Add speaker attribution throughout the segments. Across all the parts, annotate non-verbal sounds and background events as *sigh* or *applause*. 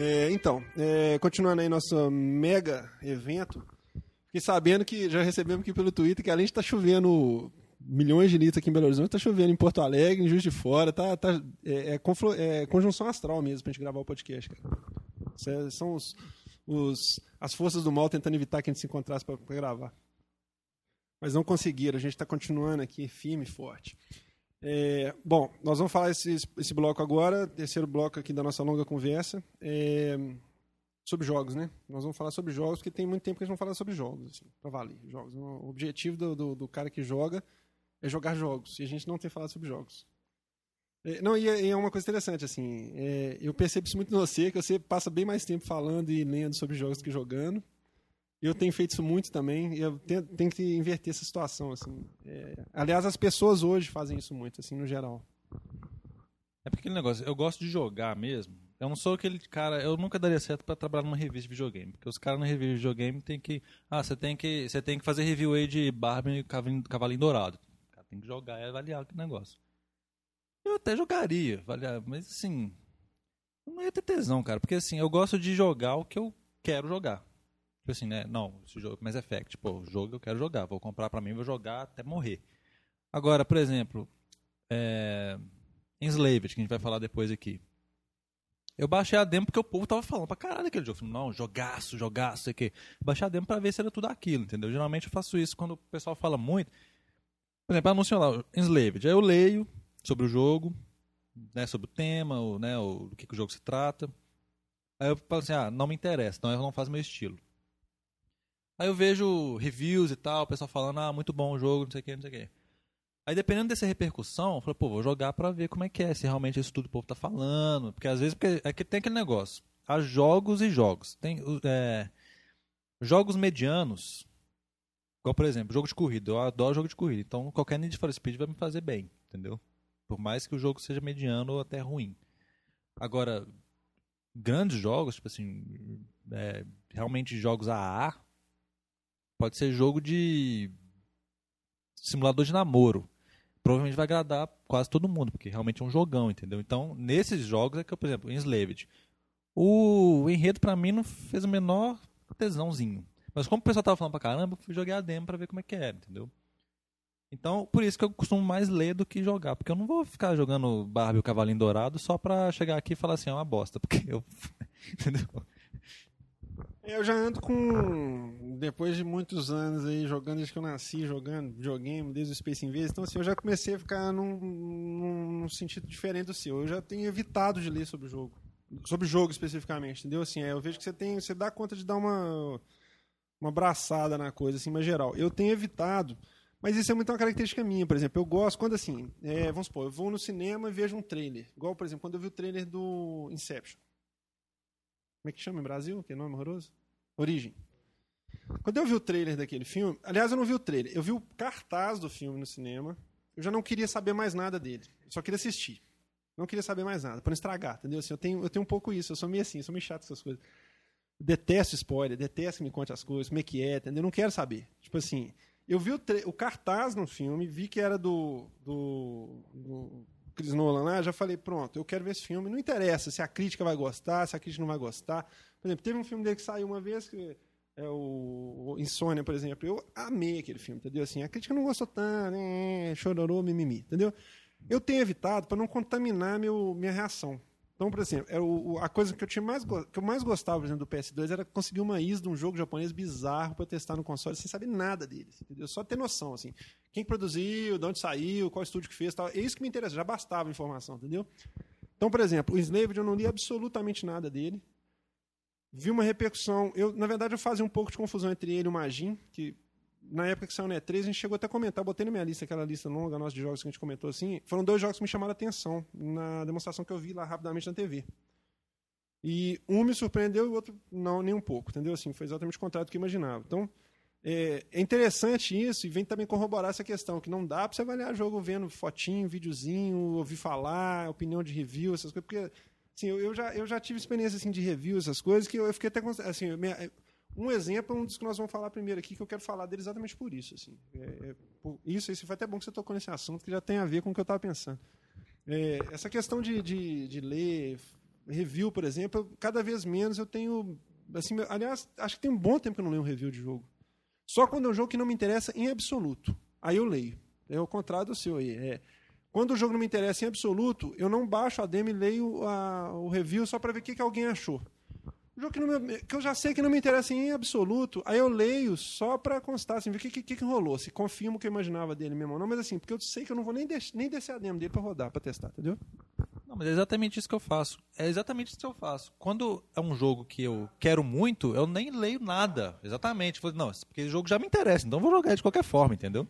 Speaker 1: É, então, é, continuando aí nosso mega evento, fiquei sabendo que já recebemos aqui pelo Twitter que além de estar tá chovendo milhões de litros aqui em Belo Horizonte, está chovendo em Porto Alegre, em Juiz de Fora, tá, tá, é, é, é conjunção astral mesmo pra gente gravar o podcast, cara. São os, os, as forças do mal tentando evitar que a gente se encontrasse para gravar. Mas não conseguiram, a gente está continuando aqui firme e forte. É, bom, nós vamos falar esse, esse bloco agora, terceiro bloco aqui da nossa longa conversa, é, sobre jogos, né? Nós vamos falar sobre jogos, porque tem muito tempo que a gente não fala sobre jogos, assim, para valer. Jogos. O objetivo do, do, do, cara que joga é jogar jogos, e a gente não tem falado sobre jogos. É, não, e é, é, uma coisa interessante, assim, é, eu percebo isso muito no você, que você passa bem mais tempo falando e lendo sobre jogos que jogando. Eu tenho feito isso muito também, eu tenho, tenho que inverter essa situação, assim. É, aliás, as pessoas hoje fazem isso muito, assim, no geral.
Speaker 2: É porque aquele negócio, eu gosto de jogar mesmo. Eu não sou aquele cara, eu nunca daria certo para trabalhar numa revista de videogame, porque os caras na revista de videogame tem que, ah, você tem que, você tem que fazer review aí de Barbie e Cavalinho, Dourado. Tem que jogar e avaliar aquele negócio. Eu até jogaria, avaliar, mas assim, não ia ter tesão, cara, porque assim, eu gosto de jogar o que eu quero jogar. Tipo assim, né? Não, esse jogo Mass Effect, pô, o jogo eu quero jogar, vou comprar pra mim, vou jogar até morrer. Agora, por exemplo, é... Enslaved, que a gente vai falar depois aqui. Eu baixei a demo porque o povo tava falando pra caralho aquele jogo. Não, jogaço, jogaço, sei o quê. Baixei a demo pra ver se era tudo aquilo, entendeu? Geralmente eu faço isso quando o pessoal fala muito. Por exemplo, anunciou lá, Enslaved. Aí eu leio sobre o jogo, né, sobre o tema, o, né, o, que, que o jogo se trata. Aí eu falo assim, ah, não me interessa, então eu não faço meu estilo. Aí eu vejo reviews e tal, o pessoal falando, ah, muito bom o jogo, não sei o que, não sei o que. Aí dependendo dessa repercussão, eu falo, pô, vou jogar pra ver como é que é, se realmente isso tudo o povo tá falando. Porque às vezes porque, é que tem aquele negócio. Há jogos e jogos. Tem é, jogos medianos, igual por exemplo, jogo de corrida. Eu adoro jogo de corrida. Então qualquer Need for Speed vai me fazer bem, entendeu? Por mais que o jogo seja mediano ou até ruim. Agora, grandes jogos, tipo assim, é, realmente jogos AA, Pode ser jogo de simulador de namoro. Provavelmente vai agradar quase todo mundo, porque realmente é um jogão, entendeu? Então, nesses jogos é que eu, por exemplo, Enslaved. O enredo para mim não fez o menor tesãozinho. Mas como o pessoal tava falando pra caramba, eu jogar a demo pra ver como é que era, entendeu? Então, por isso que eu costumo mais ler do que jogar. Porque eu não vou ficar jogando Barbie o Cavalinho Dourado só pra chegar aqui e falar assim, é uma bosta. *laughs* Porque eu. *laughs* entendeu?
Speaker 1: Eu já ando com. Depois de muitos anos aí, jogando desde que eu nasci, jogando videogame, desde o Space Invaders. Então, assim, eu já comecei a ficar num, num, sentido diferente do seu. Eu já tenho evitado de ler sobre o jogo. Sobre o jogo especificamente, entendeu? Assim, é, eu vejo que você tem. Você dá conta de dar uma. Uma abraçada na coisa, assim, mas geral. Eu tenho evitado. Mas isso é muito uma característica minha, por exemplo. Eu gosto, quando assim, é, vamos supor, eu vou no cinema e vejo um trailer. Igual, por exemplo, quando eu vi o trailer do Inception. Como é que chama em Brasil? Que nome horroroso? Origem. Quando eu vi o trailer daquele filme, aliás, eu não vi o trailer, eu vi o cartaz do filme no cinema. Eu já não queria saber mais nada dele. Eu só queria assistir. Não queria saber mais nada, para não estragar, entendeu? Assim, eu, tenho, eu tenho um pouco isso, eu sou meio assim, eu sou meio chato com essas coisas. Eu detesto spoiler, detesto que me conte as coisas, como é que é, entendeu? Eu não quero saber. Tipo assim, eu vi o, o cartaz no filme, vi que era do, do, do Chris Nolan lá, já falei, pronto, eu quero ver esse filme. Não interessa se a crítica vai gostar, se a crítica não vai gostar. Por exemplo, teve um filme dele que saiu uma vez, que é o Insônia, por exemplo. Eu amei aquele filme, entendeu? Assim, a crítica não gostou tanto, né? chororô, mimimi, entendeu? Eu tenho evitado para não contaminar meu, minha reação. Então, por exemplo, é o, a coisa que eu, tinha mais, que eu mais gostava, por exemplo, do PS2 era conseguir uma IS de um jogo japonês bizarro para testar no console sem saber nada deles. Entendeu? Só ter noção, assim. Quem produziu, de onde saiu, qual estúdio que fez tal. É isso que me interessa, já bastava a informação, entendeu? Então, por exemplo, o Enslaved eu não li absolutamente nada dele. Vi uma repercussão. Eu, na verdade, eu fazia um pouco de confusão entre ele e o Magin, que na época que saiu o E3, a gente chegou até a comentar, botei na minha lista, aquela lista longa nossa de jogos que a gente comentou assim. Foram dois jogos que me chamaram a atenção na demonstração que eu vi lá rapidamente na TV. E um me surpreendeu e o outro não, nem um pouco, entendeu? Assim, foi exatamente o contrário do que eu imaginava. Então, é, é, interessante isso e vem também corroborar essa questão, que não dá para você avaliar jogo vendo fotinho, videozinho, ouvir falar, opinião de review, essas coisas, porque assim, eu, eu já, eu já tive experiência assim, de review, essas coisas, que eu, eu fiquei até. Assim, minha, um exemplo é um dos que nós vamos falar primeiro aqui, que eu quero falar dele exatamente por isso. Assim. É, é, por isso, isso foi até bom que você tocou nesse assunto, que já tem a ver com o que eu estava pensando. É, essa questão de, de, de, ler review, por exemplo, cada vez menos eu tenho. Assim, aliás, acho que tem um bom tempo que eu não leio um review de jogo. Só quando é um jogo que não me interessa em absoluto. Aí eu leio. É o contrário do seu aí. É, quando o jogo não me interessa em absoluto, eu não baixo a demo e leio a, o review só para ver o que, que alguém achou. Um jogo que, me, que, eu já sei que não me interessa em absoluto, aí eu leio só para constar, assim, ver o que, que, que, rolou, se confirmo o que eu imaginava dele mesmo ou não, mas assim, porque eu sei que eu não vou nem, nem descer a demo dele para rodar, para testar, entendeu?
Speaker 2: Não, mas é exatamente isso que eu faço. É exatamente isso que eu faço. Quando é um jogo que eu quero muito, eu nem leio nada. Exatamente. Não, porque o jogo já me interessa, então eu vou jogar de qualquer forma, entendeu?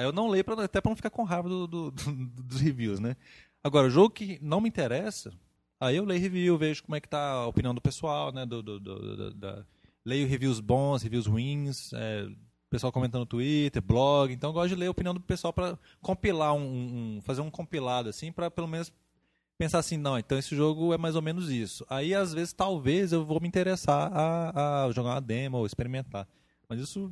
Speaker 2: Aí eu não leio pra, até para não ficar com raiva do, do, do, dos reviews, né? Agora, o jogo que não me interessa, Aí eu leio review, vejo como é que tá a opinião do pessoal, né? Do, da... Leio reviews bons, reviews ruins, é, pessoal comentando no Twitter, blog. Então eu gosto de ler a opinião do pessoal para compilar um, um, fazer um compilado assim, para pelo menos pensar assim, não, então esse jogo é mais ou menos isso. Aí às vezes talvez eu vou me interessar a, a jogar uma demo ou experimentar. Mas isso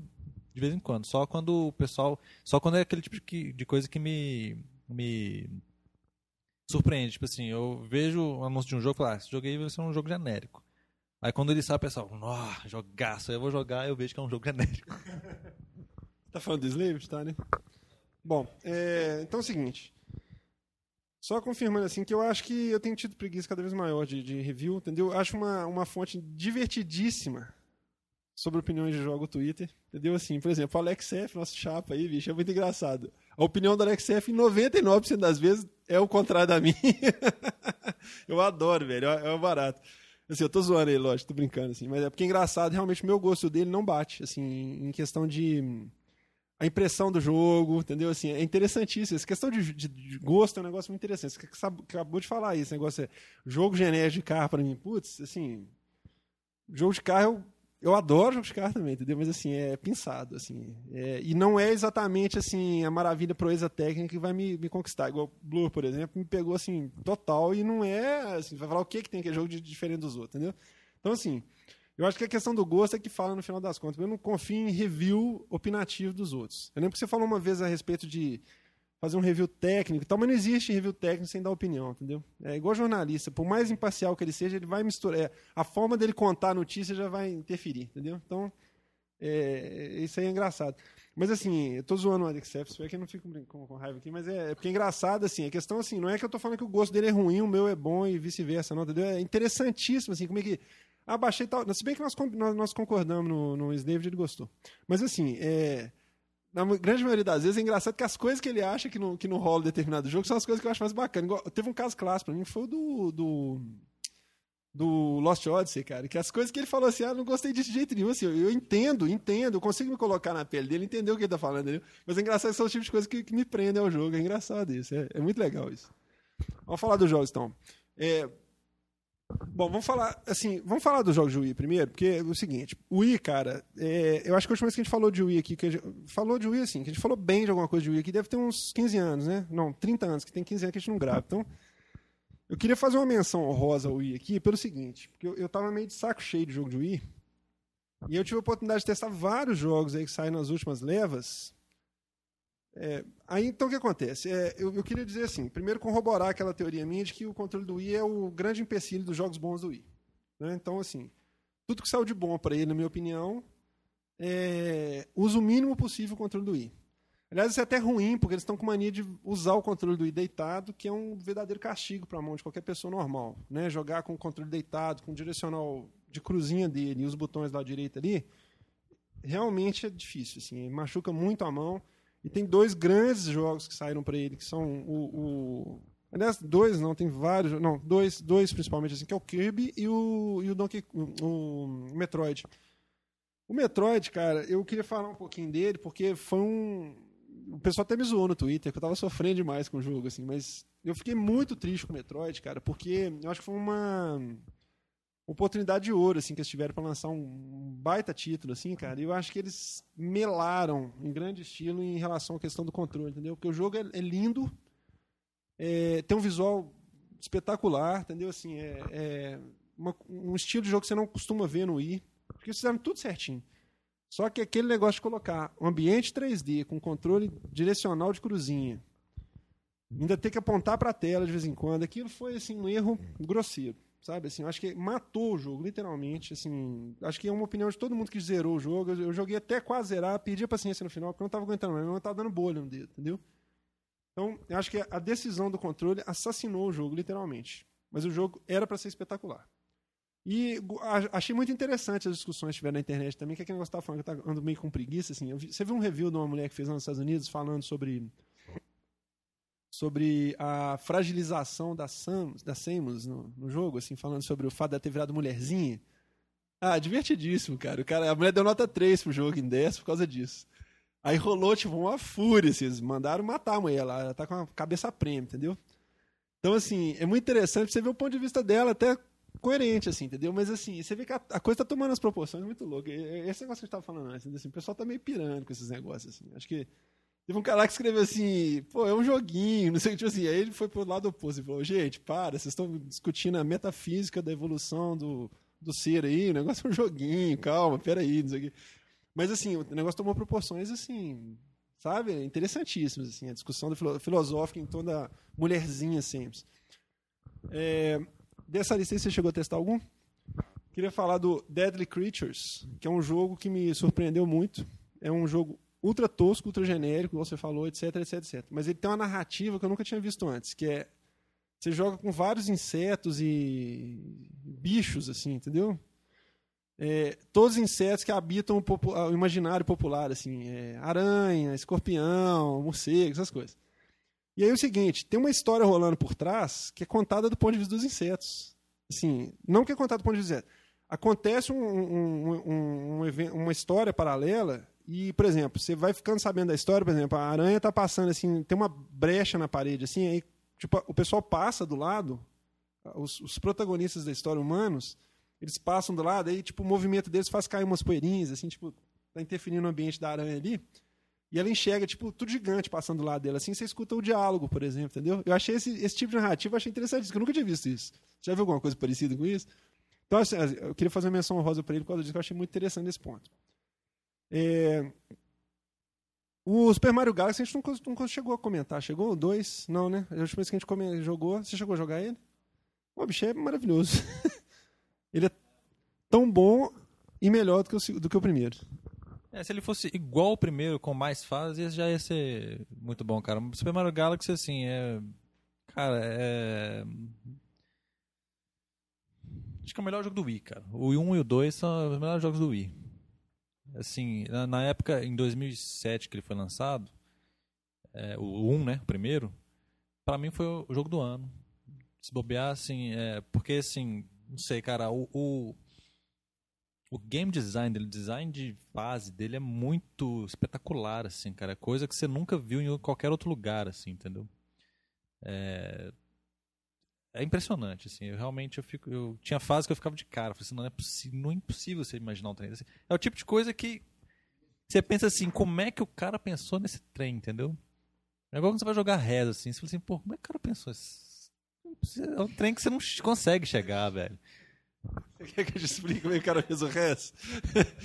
Speaker 2: de vez em quando, só quando o pessoal, só quando é aquele tipo de, de coisa que me me surpreende. Tipo assim, eu vejo o anúncio de um jogo e falo, ah, esse jogo aí vai ser um jogo genérico. Aí quando ele sai, o pessoal, nossa, jogaço. Eu vou jogar eu vejo que é um jogo genérico. *laughs*
Speaker 1: tá falando do Slave, tá, né? Bom, é, então é o seguinte. Só confirmando assim que eu acho que eu tenho tido preguiça cada vez maior de, de review, entendeu? Acho uma, uma fonte divertidíssima sobre opiniões de jogo Twitter, entendeu? Assim, por exemplo, o Alex F, nosso chapa aí, bicho, é muito engraçado. A opinião do Alex F, em 99% das vezes, é o contrário da minha. *laughs* eu adoro, velho, é, é barato. Assim, eu tô zoando ele, lógico, tô brincando, assim, mas é porque é engraçado, realmente, o meu gosto dele não bate, assim, em questão de a impressão do jogo, entendeu? Assim, é interessantíssimo. Essa questão de, de, de gosto é um negócio muito interessante. Você acabou de falar isso, negócio é jogo genérico de carro para mim. Putz, assim, jogo de carro eu eu adoro jogos de carta também, entendeu? Mas assim, é pensado, assim. É, e não é exatamente assim a maravilha proeza técnica que vai me, me conquistar. Igual Blur, por exemplo, me pegou assim, total, e não é. Assim, vai falar o que, que tem que é jogo de, diferente dos outros, entendeu? Então, assim, eu acho que a questão do gosto é que fala no final das contas. Eu não confio em review opinativo dos outros. Eu lembro que você falou uma vez a respeito de fazer um review técnico e tal, mas não existe review técnico sem dar opinião, entendeu? É igual jornalista, por mais imparcial que ele seja, ele vai misturar. É, a forma dele contar a notícia já vai interferir, entendeu? Então, é, isso aí é engraçado. Mas assim, eu tô zoando o Alex F, é que eu não fico com, com, raiva aqui, mas é, é, porque é engraçado, assim, a questão assim, não é que eu tô falando que o gosto dele é ruim, o meu é bom e vice-versa, não, entendeu? É interessantíssimo, assim, como é que. Ah, baixei tal. Se bem que nós, nós, nós concordamos no, no ele gostou. Mas assim, é na grande maioria das vezes é engraçado que as coisas que ele acha que não, que não rola determinado jogo são as coisas que eu acho mais bacanas. teve um caso clássico pra mim, foi o do, do, do Lost Odyssey, cara, que as coisas que ele falou assim, ah, não gostei disso de jeito nenhum, assim, eu, eu entendo, entendo, eu consigo me colocar na pele dele, entender o que ele tá falando, entendeu? Mas é engraçado que são os tipos de coisas que, que me prendem ao jogo, é engraçado isso, é, é muito legal isso. Vamos falar dos jogos, então. É, Bom, vamos falar assim, vamos falar dos jogos de Wii primeiro, porque é o seguinte, o Wii, cara, é, eu acho que a última vez que a gente falou de Wii aqui, que gente, falou de Wii assim, que a gente falou bem de alguma coisa de Wii aqui, deve ter uns 15 anos, né? Não, 30 anos, que tem 15 anos que a gente não grava. Então, eu queria fazer uma menção honrosa ao Wii aqui pelo seguinte, porque eu, eu tava meio de saco cheio de jogo de Wii, e eu tive a oportunidade de testar vários jogos aí que saíram nas últimas levas, é, aí então o que acontece? É, eu, eu, queria dizer assim, primeiro corroborar aquela teoria minha de que o controle do Wii é o grande empecilho dos jogos bons do Wii. Né? Então, assim, tudo que saiu de bom para ele, na minha opinião, é, usa o mínimo possível o controle do Wii. Aliás, isso é até ruim, porque eles estão com mania de usar o controle do Wii deitado, que é um verdadeiro castigo para a mão de qualquer pessoa normal. Né? Jogar com o controle deitado, com o direcional de cruzinha dele e os botões da direita ali, realmente é difícil. Assim, machuca muito a mão. E tem dois grandes jogos que saíram para ele, que são o, o, Aliás, dois não, tem vários. Não, dois, dois principalmente, assim, que é o Kirby e o, e o Donkey o, o Metroid. O Metroid, cara, eu queria falar um pouquinho dele, porque foi um. O pessoal até me zoou no Twitter, que eu tava sofrendo demais com o jogo, assim, mas eu fiquei muito triste com o Metroid, cara, porque eu acho que foi uma oportunidade de ouro, assim, que eles tiveram para lançar um baita título, assim, cara. Eu acho que eles melaram em grande estilo em relação à questão do controle, entendeu? Porque o jogo é, é lindo, é, tem um visual espetacular, entendeu? Assim, é, é uma, um estilo de jogo que você não costuma ver no Wii, porque eles fizeram tudo certinho. Só que aquele negócio de colocar um ambiente 3D com controle direcional de cruzinha, ainda ter que apontar para a tela de vez em quando, aquilo foi assim um erro grosseiro. Sabe? Assim, eu acho que matou o jogo, literalmente. Assim, acho que é uma opinião de todo mundo que zerou o jogo. Eu, eu joguei até quase zerar, perdi a paciência no final, porque eu não estava aguentando mais, eu estava dando bolha no dedo, entendeu? Então, eu acho que a decisão do controle assassinou o jogo, literalmente. Mas o jogo era para ser espetacular. E achei muito interessante as discussões que tiveram na internet também, que é que negócio estava falando, que eu ando meio com preguiça, assim. Vi, você viu um review de uma mulher que fez lá nos Estados Unidos falando sobre sobre a fragilização da Samus, da Samus no, no, jogo, assim, falando sobre o fato de ter virado mulherzinha. Ah, divertidíssimo, cara. O cara. A mulher deu nota 3 pro jogo em 10 por causa disso. Aí rolou, tipo, uma fúria, assim, eles mandaram matar a mulher lá, ela tá com a cabeça prêmio, entendeu? Então, assim, é muito interessante você ver o ponto de vista dela, até coerente, assim, entendeu? Mas, assim, você vê que a, a coisa tá tomando as proporções muito loucas. Esse negócio que a gente tava falando antes, assim, o pessoal tá meio pirando com esses negócios, assim. Acho que Teve um cara que escreveu assim, pô, é um joguinho, não sei o que, tipo assim. Aí ele foi pro lado oposto e falou, gente, para, vocês estão discutindo a metafísica da evolução do, do ser aí, o negócio é um joguinho, calma, peraí, não sei o que. Mas assim, o negócio tomou proporções assim, sabe, interessantíssimas, assim, a discussão filosófica em torno da mulherzinha sempre. É, dessa lista aí, você chegou a testar algum? Queria falar do Deadly Creatures, que é um jogo que me surpreendeu muito. É um jogo ultra tosco, ultra genérico, como você falou, etc, etc, etc. Mas ele tem uma narrativa que eu nunca tinha visto antes, que é você joga com vários insetos e bichos, assim, entendeu? É, todos os insetos que habitam o, o imaginário popular, assim, é, aranha, escorpião, morcego, essas coisas. E aí é o seguinte, tem uma história rolando por trás que é contada do ponto de vista dos insetos. Assim, não que é contada do ponto de vista dos insetos. Acontece um, um, um, uma história paralela e, por exemplo, você vai ficando sabendo da história, por exemplo, a aranha tá passando assim, tem uma brecha na parede, assim, aí tipo, o pessoal passa do lado, os, os protagonistas da história humanos, eles passam do lado, aí tipo, o movimento deles faz cair umas poeirinhas, assim, tipo, tá interferindo no ambiente da aranha ali. E ela enxerga, tipo, tudo gigante passando do lado dela. Assim, você escuta o diálogo, por exemplo, entendeu? Eu achei esse, esse tipo de narrativa, achei interessante, eu nunca tinha visto isso. Já viu alguma coisa parecida com isso? Então, assim, eu queria fazer uma menção rosa para ele por causa disso, eu achei muito interessante esse ponto. É... O Super Mario Galaxy a gente não, chegou a comentar. Chegou o 2? Não, né? A última vez que a gente jogou, você chegou a jogar ele? O bicho é maravilhoso. *laughs* ele é tão bom e melhor do que o, do que o primeiro.
Speaker 2: É, se ele fosse igual ao primeiro, com mais fases, já ia ser muito bom, cara. O Super Mario Galaxy, assim, é. Cara, é. Acho que é o melhor jogo do Wii, cara. O 1 e o 2 são os melhores jogos do Wii. Assim, na, na, época, em 2007 que ele foi lançado, é, o 1, né, o primeiro, para mim foi o jogo do ano. Se bobear, assim, é, porque assim, não sei, cara, o, o, o game design dele, o design de fase dele é muito espetacular, assim, cara. É coisa que você nunca viu em qualquer outro lugar, assim, entendeu? É, é impressionante, assim. Eu realmente eu fico. Eu tinha fase que eu ficava de cara. Falei assim, não é possível, não é impossível você imaginar um trem assim. É o tipo de coisa que você pensa assim, como é que o cara pensou nesse trem, entendeu? É igual quando você vai jogar reza, assim. Você fala assim, pô, como é que o cara pensou? É um trem que você não consegue chegar, velho.
Speaker 1: Você quer que eu te explique como é que o cara fez o resto?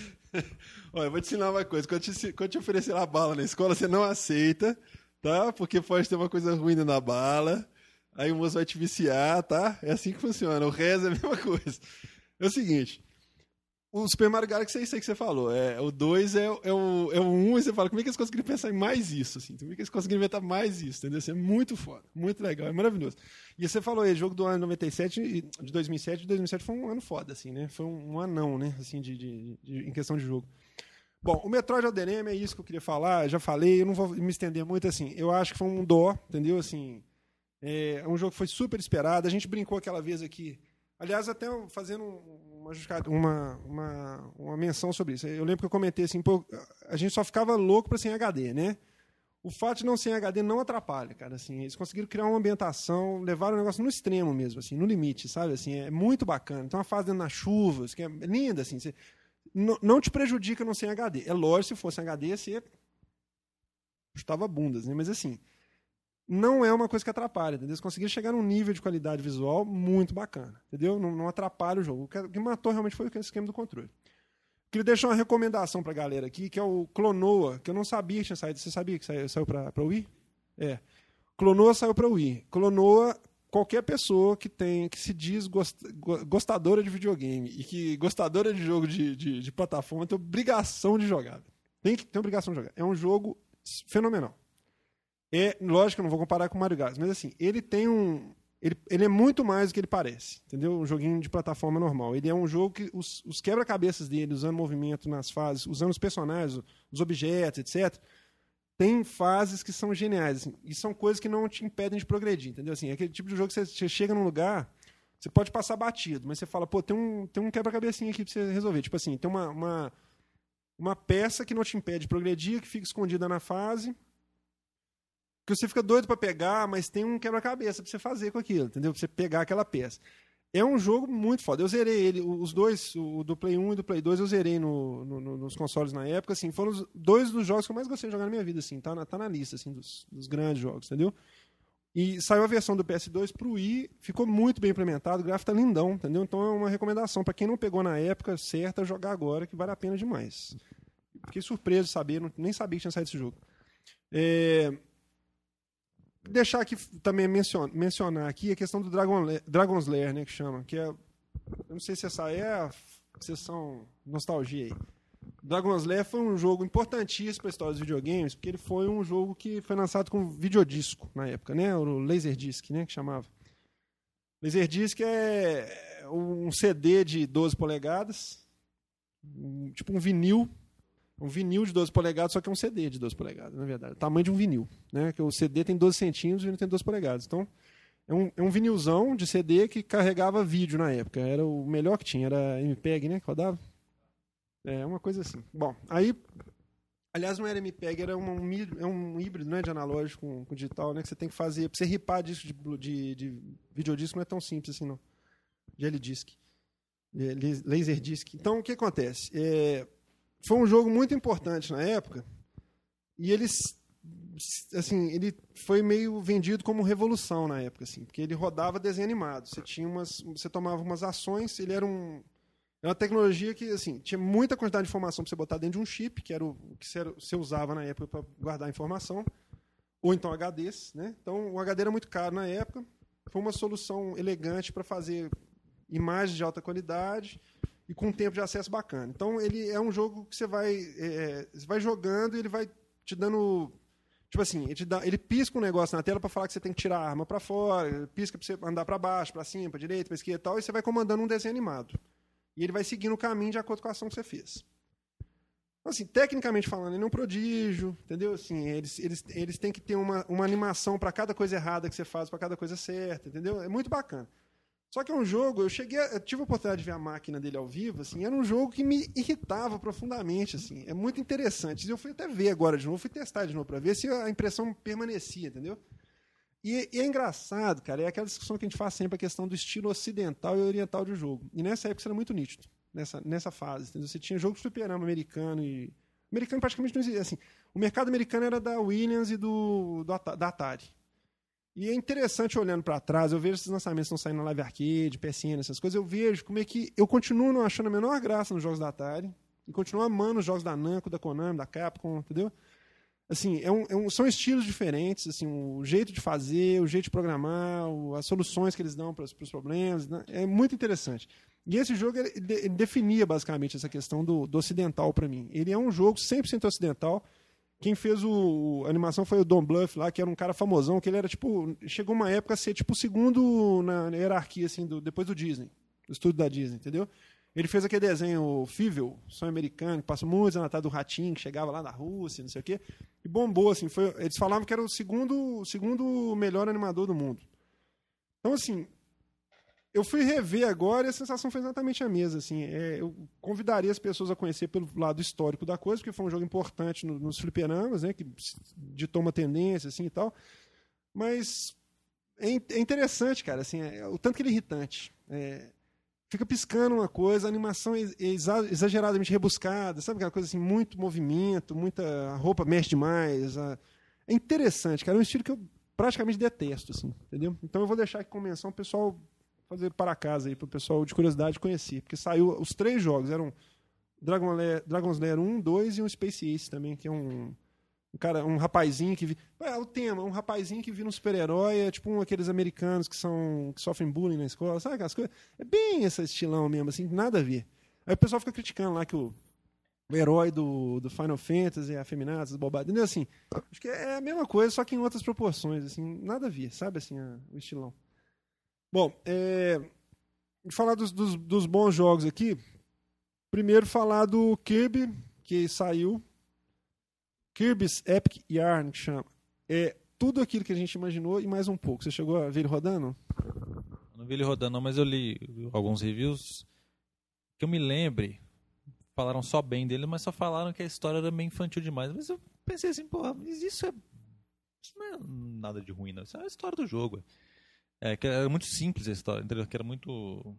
Speaker 1: *laughs* Olha, eu vou te ensinar uma coisa. Quando te, quando te oferecer a bala na escola, você não aceita, tá? Porque pode ter uma coisa ruim na bala. Aí o moço vai te viciar, tá? É assim que funciona. O resto é a *laughs* mesma coisa. É o seguinte. O Super Mario Galaxy é isso aí que você falou. É, o 2 é, é, o, é o 1 um, e você fala, como é que eles conseguiram pensar em mais isso? Assim? Como é que eles conseguiram inventar mais isso? Entendeu? Isso é muito foda, muito legal, é maravilhoso. E você falou aí, jogo do ano 97, de 2007, de 2007 foi um ano foda, assim, né? Foi um, um anão, né? Assim, de, de, de, em questão de jogo. Bom, o Metroid Other M é isso que eu queria falar, já falei, eu não vou me estender muito, assim. Eu acho que foi um dó, entendeu? Assim, é um jogo que foi super esperado. A gente brincou aquela vez aqui. Aliás, até fazendo uma, uma, uma, uma menção sobre isso. Eu lembro que eu comentei assim, pô, a gente só ficava louco para ser em HD, né? O fato de não ser HD não atrapalha, cara. Assim, eles conseguiram criar uma ambientação, levaram o negócio no extremo mesmo, assim, no limite, sabe? Assim, é muito bacana. Tem uma fase nas chuvas, que é linda, assim. Você, não, não te prejudica não ser HD. É lógico, se fosse HD, você chutava bundas, né? Mas assim, não é uma coisa que atrapalha, entendeu? Eles conseguiram chegar num nível de qualidade visual muito bacana, entendeu? Não, não atrapalha o jogo. O que matou realmente foi o esquema do controle. Queria deixar uma recomendação pra galera aqui, que é o Clonoa, que eu não sabia que tinha saído. Você sabia que saiu, saiu pra, pra Wii? É. Clonoa saiu pra Wii. Clonoa, qualquer pessoa que tem que se diz gost, gostadora de videogame e que gostadora de jogo de, de, de plataforma tem obrigação de jogar. Tem que ter obrigação de jogar. É um jogo fenomenal. É, lógico, eu não vou comparar com o Mario Galaxy, mas assim, ele tem um. Ele, ele é muito mais do que ele parece, entendeu? Um joguinho de plataforma normal. Ele é um jogo que os, os quebra-cabeças dele, usando movimento nas fases, usando os personagens, os objetos, etc., tem fases que são geniais. Assim, e são coisas que não te impedem de progredir, entendeu? Assim, é aquele tipo de jogo que você, você chega num lugar, você pode passar batido, mas você fala, pô, tem um, tem um quebra-cabecinha aqui pra você resolver. Tipo assim, tem uma, uma, uma peça que não te impede de progredir, que fica escondida na fase, que você fica doido para pegar, mas tem um quebra-cabeça pra você fazer com aquilo, entendeu? Pra você pegar aquela peça. É um jogo muito foda. Eu zerei ele, os dois, o do Play 1 e do Play 2, eu zerei no, no, nos consoles na época, assim, foram os dois dos jogos que eu mais gostei de jogar na minha vida, assim, tá na, tá na lista, assim, dos, dos grandes jogos, entendeu? E saiu a versão do PS2 pro Wii, ficou muito bem implementado, o gráfico tá lindão, entendeu? Então é uma recomendação para quem não pegou na época certa, jogar agora, que vale a pena demais. Fiquei surpreso de saber, não, nem sabia que tinha saído esse jogo. É, deixar aqui também mencionar, aqui a questão do Dragon, Dragon's Lair, né, que chama, que é, eu não sei se essa é a sessão nostalgia aí. Dragon's Lair foi um jogo importantíssimo para a história dos videogames, porque ele foi um jogo que foi lançado com videodisco na época, né, o Laserdisc, né, que chamava. Laserdisc é um CD de 12 polegadas, tipo um vinil um vinil de 12 polegadas, só que é um CD de 12 polegadas, na verdade. O tamanho de um vinil. Né? Que o CD tem 12 centímetros e o vinil tem 12 polegadas. Então, é um, é um vinilzão de CD que carregava vídeo na época. Era o melhor que tinha, era MPEG, né? Que rodava. É, uma coisa assim. Bom, aí. Aliás, não era MPEG, era um, um, é um híbrido né, de analógico com, com, digital, né? Que você tem que fazer. Pra você ripar disco de, de, de videodisco não é tão simples assim, não. De L-Disc. Laserdisc. Então, o que acontece? É, foi um jogo muito importante na época. E eles assim ele foi meio vendido como revolução na época assim porque ele rodava desenho animado. Você tinha umas você tomava umas ações ele era um era uma tecnologia que assim tinha muita quantidade de informação para você botar dentro de um chip que era o que você usava na época para guardar informação ou então HDs né? Então o HD era muito caro na época. Foi uma solução elegante para fazer imagens de alta qualidade e com um tempo de acesso bacana. Então ele é um jogo que você vai, é, você vai jogando e ele vai te dando. Tipo assim, ele, dá, ele pisca um negócio na tela para falar que você tem que tirar a arma para fora, pisca para você andar para baixo, para cima, para direita, para esquerda e tal, e você vai comandando um desenho animado. E ele vai seguindo o caminho de acordo com a ação que você fez. Então, assim, tecnicamente falando, ele é um prodígio, entendeu? Assim, eles, eles, eles têm que ter uma, uma animação para cada coisa errada que você faz, para cada coisa certa, entendeu? É muito bacana. Só que é um jogo, eu cheguei, eu tive a oportunidade de ver a máquina dele ao vivo, assim, era um jogo que me irritava profundamente, assim. É muito interessante. Eu fui até ver agora de novo, fui testar de novo para ver se a impressão permanecia, entendeu? E, e, é engraçado, cara, é aquela discussão que a gente faz sempre a questão do estilo ocidental e oriental de jogo. E nessa época isso era muito nítido, nessa, nessa fase, entendeu? Você tinha jogos de fliperama americano e americano praticamente não existia, assim. O mercado americano era da Williams e do, do da Atari. E é interessante olhando para trás, eu vejo esses lançamentos que estão saindo na Live Arcade, PSN, essas coisas, eu vejo como é que eu continuo não achando a menor graça nos jogos da Atari e continuo amando os jogos da Namco, da Konami, da Capcom, entendeu? Assim, é um, é um, são estilos diferentes, assim, o jeito de fazer, o jeito de programar, o, as soluções que eles dão para os problemas, né? é muito interessante. E esse jogo ele, ele definia basicamente essa questão do, do ocidental para mim. Ele é um jogo 100% ocidental, quem fez o, a animação foi o Don Bluth lá, que era um cara famosão, que ele era tipo. Chegou uma época a ser tipo o segundo na hierarquia, assim, do, depois do Disney, do estúdio da Disney, entendeu? Ele fez aquele desenho Fível, sonho americano, que passou muitos anos atrás do Ratinho, que chegava lá da Rússia, não sei o quê. E bombou, assim. Foi, eles falavam que era o segundo, segundo melhor animador do mundo. Então, assim, eu fui rever agora e a sensação foi exatamente a mesma. Assim, é, eu convidaria as pessoas a conhecer pelo lado histórico da coisa, porque foi um jogo importante no, nos fliperamas, né, que ditou uma tendência assim, e tal. Mas é, é interessante, cara, assim, é, o tanto que ele é irritante. É, fica piscando uma coisa, a animação é exageradamente rebuscada, sabe aquela coisa assim, muito movimento, muita roupa mexe demais. A... É interessante, cara, é um estilo que eu praticamente detesto, assim, entendeu? Então eu vou deixar aqui como menção o pessoal fazer para casa aí para o pessoal de curiosidade conhecer, porque saiu os três jogos, eram Dragon Lair, Dragon's Lair 1, 2 e um Space Ace também, que é um Um cara, um rapazinho que vi... É o tema, um rapazinho que vira um super-herói, é tipo um aqueles americanos que são que sofrem bullying na escola, sabe aquelas coisas? É bem esse estilão mesmo, assim, nada a ver. Aí o pessoal fica criticando lá que o, o herói do, do Final Fantasy afeminado, essas bobadas. Entendeu? Assim, acho que é a mesma coisa, só que em outras proporções, assim, nada a ver, sabe, assim, a, o estilão. Bom, é, falar dos, dos, dos bons jogos aqui, primeiro falar do Kirby, que saiu Kirby's Epic Yarn, que chama. É tudo aquilo que a gente imaginou e mais um pouco. Você chegou a ver ele rodando?
Speaker 2: Eu não vi ele rodando, mas eu li alguns reviews que eu me lembre. Falaram só bem dele, mas só falaram que a história era meio infantil demais. Mas eu pensei assim, porra, mas isso é. Isso não é nada de ruim, não. Isso é a história do jogo. É, que era muito simples a história, entendeu? Que era muito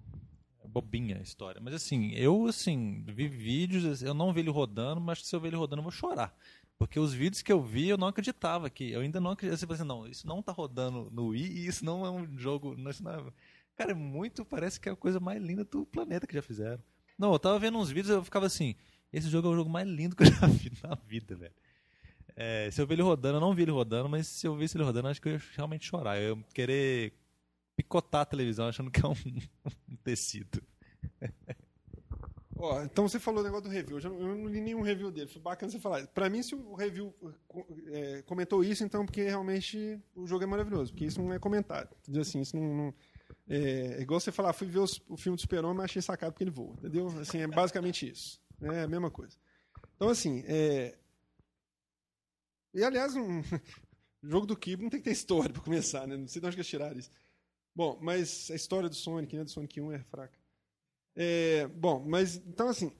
Speaker 2: bobinha a história. Mas assim, eu assim, vi vídeos, eu não vi ele rodando, mas se eu ver ele rodando eu vou chorar. Porque os vídeos que eu vi, eu não acreditava que. Eu ainda não acreditava. Assim, não, isso não tá rodando no Wii e isso não é um jogo. Não, não é... Cara, é muito. Parece que é a coisa mais linda do planeta que já fizeram. Não, eu tava vendo uns vídeos eu ficava assim. Esse jogo é o jogo mais lindo que eu já vi na vida, velho. É, se eu ver ele rodando, eu não vi ele rodando, mas se eu visse ele rodando, acho que eu ia realmente chorar. Eu ia querer picotar a televisão achando que é um, *laughs* um tecido.
Speaker 1: Então você falou o negócio do review. Eu, não li nenhum review dele. Foi bacana você falar. Pra mim, se o review é, comentou isso, então porque realmente o jogo é maravilhoso. Porque isso não é comentário. Dizer assim, isso não. não é, é, igual você falar, fui ver os, o filme do Super-Homem e achei sacado porque ele voa. Entendeu? Assim, é basicamente isso. É a mesma coisa. Então, assim. É... E aliás, um... *laughs* jogo do Kirby não tem que ter história pra começar, né? Não sei de onde que eles tiraram isso. Bom, mas a história do Sonic, né? Do Sonic 1 é fraca. É, bom, mas então assim,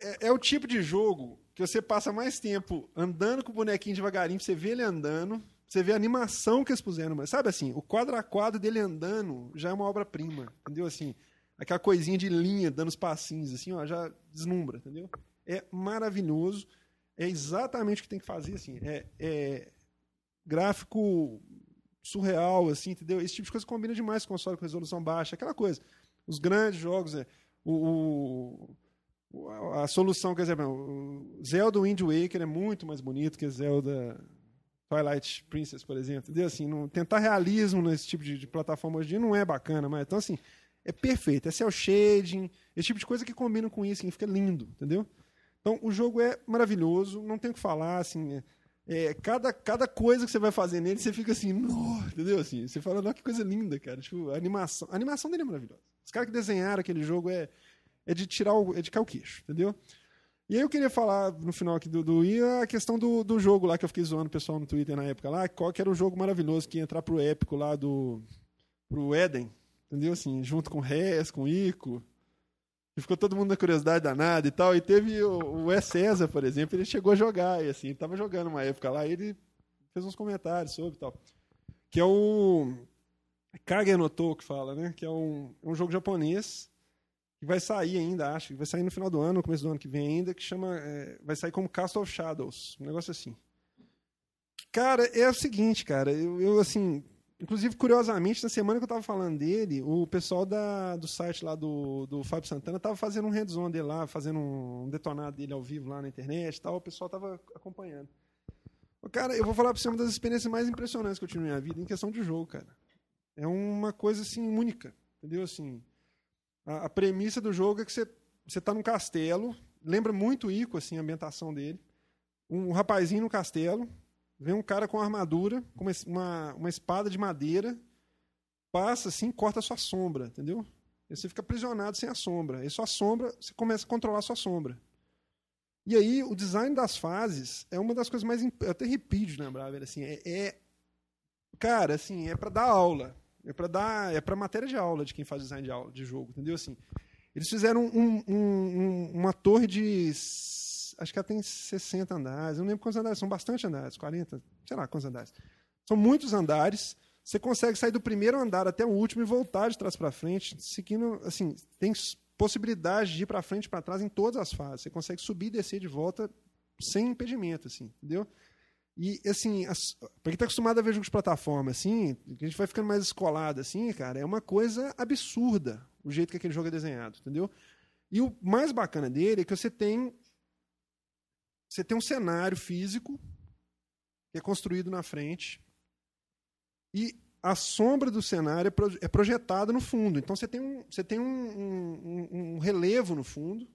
Speaker 1: é, é, o tipo de jogo que você passa mais tempo andando com o bonequinho devagarinho, você vê ele andando, você vê a animação que eles puseram, mas sabe assim, o quadro a quadro dele andando já é uma obra-prima, entendeu? Assim, aquela coisinha de linha dando os passinhos, assim, ó, já deslumbra, entendeu? É maravilhoso, é exatamente o que tem que fazer, assim, é, é gráfico surreal, assim, entendeu? Esse tipo de coisa combina demais com console com resolução baixa, aquela coisa os grandes jogos, é, o, o, a solução, quer dizer, o Zelda Wind Waker é muito mais bonito que Zelda Twilight Princess, por exemplo. Entendeu? Assim, não, tentar realismo nesse tipo de, de, plataforma hoje em dia não é bacana, mas então assim, é perfeito. É cel shading, esse tipo de coisa que combina com isso, assim, fica lindo, entendeu? Então o jogo é maravilhoso, não tem o que falar, assim, é, é, cada, cada coisa que você vai fazer nele, você fica assim, entendeu? Assim, você fala, que coisa linda, cara. Tipo, a animação, a animação dele é maravilhosa. Os caras que desenharam aquele jogo é, é de tirar o, é de cair o queixo, entendeu? E aí eu queria falar no final aqui do, do IA a questão do, do jogo lá que eu fiquei zoando o pessoal no Twitter na época lá, qual que era o jogo maravilhoso que ia entrar pro épico lá do pro Eden, entendeu? Assim, junto com o Res, com Ico. E ficou todo mundo na curiosidade danada e tal. E teve o, o E. César, por exemplo, ele chegou a jogar, e assim, tava jogando uma época lá, e ele fez uns comentários sobre e tal. Que é o Kage no que fala, né? Que é um, um jogo japonês que vai sair ainda, acho, que vai sair no final do ano, no começo do ano que vem ainda, que chama. É, vai sair como Castle of Shadows. Um negócio assim. Cara, é o seguinte, cara, eu, eu assim. Inclusive, curiosamente, na semana que eu estava falando dele, o pessoal da, do site lá do, do Fábio Santana estava fazendo um hands-on dele lá, fazendo um detonado dele ao vivo lá na internet tal, o pessoal estava acompanhando. Cara, eu vou falar para você uma das experiências mais impressionantes que eu tive na minha vida em questão de jogo, cara. É uma coisa assim única, entendeu? Assim, a, a premissa do jogo é que você você está num castelo, lembra muito o Ico assim, a ambientação dele. Um, um rapazinho no castelo, vem um cara com armadura, com uma, uma, uma espada de madeira, passa assim, corta a sua sombra, entendeu? E você fica aprisionado sem a sombra. E sua sombra, você começa a controlar a sua sombra. E aí, o design das fases é uma das coisas mais. Eu até arrepio de lembrar. Assim, é, é, Cara, assim, é para dar aula. É para dar, é para matéria de aula de quem faz design de aula de jogo, entendeu? Assim, eles fizeram um, um, um, uma torre de acho que ela tem 60 andares, eu não lembro quantos andares, são bastante andares, 40, sei lá quantos andares. São muitos andares. Você consegue sair do primeiro andar até o último e voltar de trás para frente, seguindo, assim, tem possibilidade de ir para frente e para trás em todas as fases. Você consegue subir e descer de volta sem impedimento, assim, entendeu? E, assim, para quem está acostumado a ver jogos de plataforma, assim, a gente vai ficando mais escolado, assim, cara, é uma coisa absurda o jeito que aquele jogo é desenhado, entendeu? E o mais bacana dele é que você tem você tem um cenário físico que é construído na frente. E a sombra do cenário é, é projetada no fundo. Então você tem um, você tem um, um, um relevo no fundo.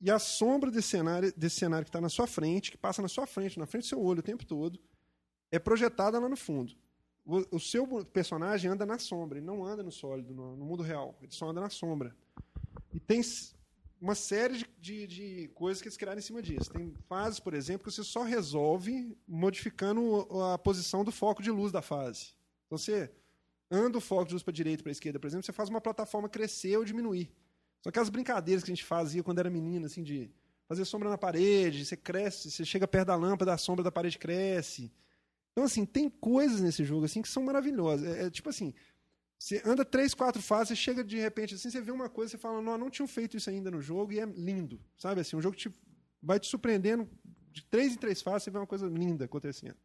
Speaker 1: E a sombra desse cenário, desse cenário que está na sua frente, que passa na sua frente, na frente do seu olho o tempo todo, é projetada lá no fundo. O, seu personagem anda na sombra, ele não anda no sólido, no mundo real. Ele só anda na sombra. E tem uma série de, de, de, coisas que eles criaram em cima disso. Tem fases, por exemplo, que você só resolve modificando a posição do foco de luz da fase. Então você anda o foco de luz para direita para esquerda, por exemplo, você faz uma plataforma crescer ou diminuir. São aquelas brincadeiras que a gente fazia quando era menino, assim, de fazer sombra na parede, você cresce, você chega perto da lâmpada, a sombra da parede cresce. Então, assim, tem coisas nesse jogo assim que são maravilhosas. É, é tipo assim, você anda três, quatro fases, chega de repente assim, você vê uma coisa, você fala, não, não tinham feito isso ainda no jogo e é lindo, sabe? Assim, um jogo te, vai te surpreendendo de três em três fases, você vê uma coisa linda acontecendo.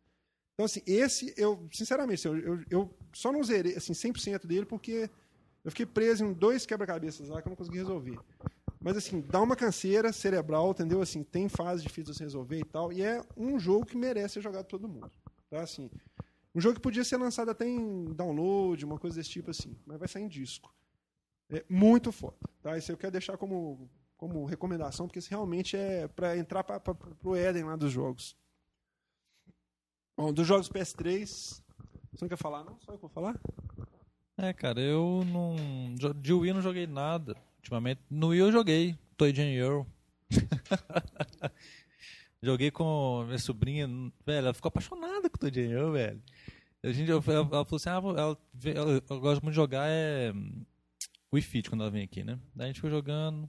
Speaker 1: Então, assim, esse, eu, sinceramente, eu, eu, eu só não zerei, assim, 100% dele porque eu fiquei preso em dois quebra-cabeças lá que eu não consegui resolver. Mas, assim, dá uma canseira cerebral, entendeu? Assim, tem fases difíceis de resolver e tal. E é um jogo que merece ser jogado todo mundo. Tá? Assim, um jogo que podia ser lançado até em download, uma coisa desse tipo assim, mas vai sair em disco. É muito foda. Tá? Isso eu quero deixar como, como recomendação, porque isso realmente é para entrar para o Eden lá dos jogos. Bom, dos jogos PS3, você não quer falar, não? Só eu vou falar?
Speaker 2: É, cara, eu não. De Wii não joguei nada. Ultimamente. No Wii eu joguei Toy Jane Earl. *laughs* Joguei com minha sobrinha, velho, ela ficou apaixonada com o Earl, velho. A gente, ela, ela falou assim, ah, ela, ela, ela gosta muito de jogar é Wii Fit quando ela vem aqui, né? Daí a gente foi jogando.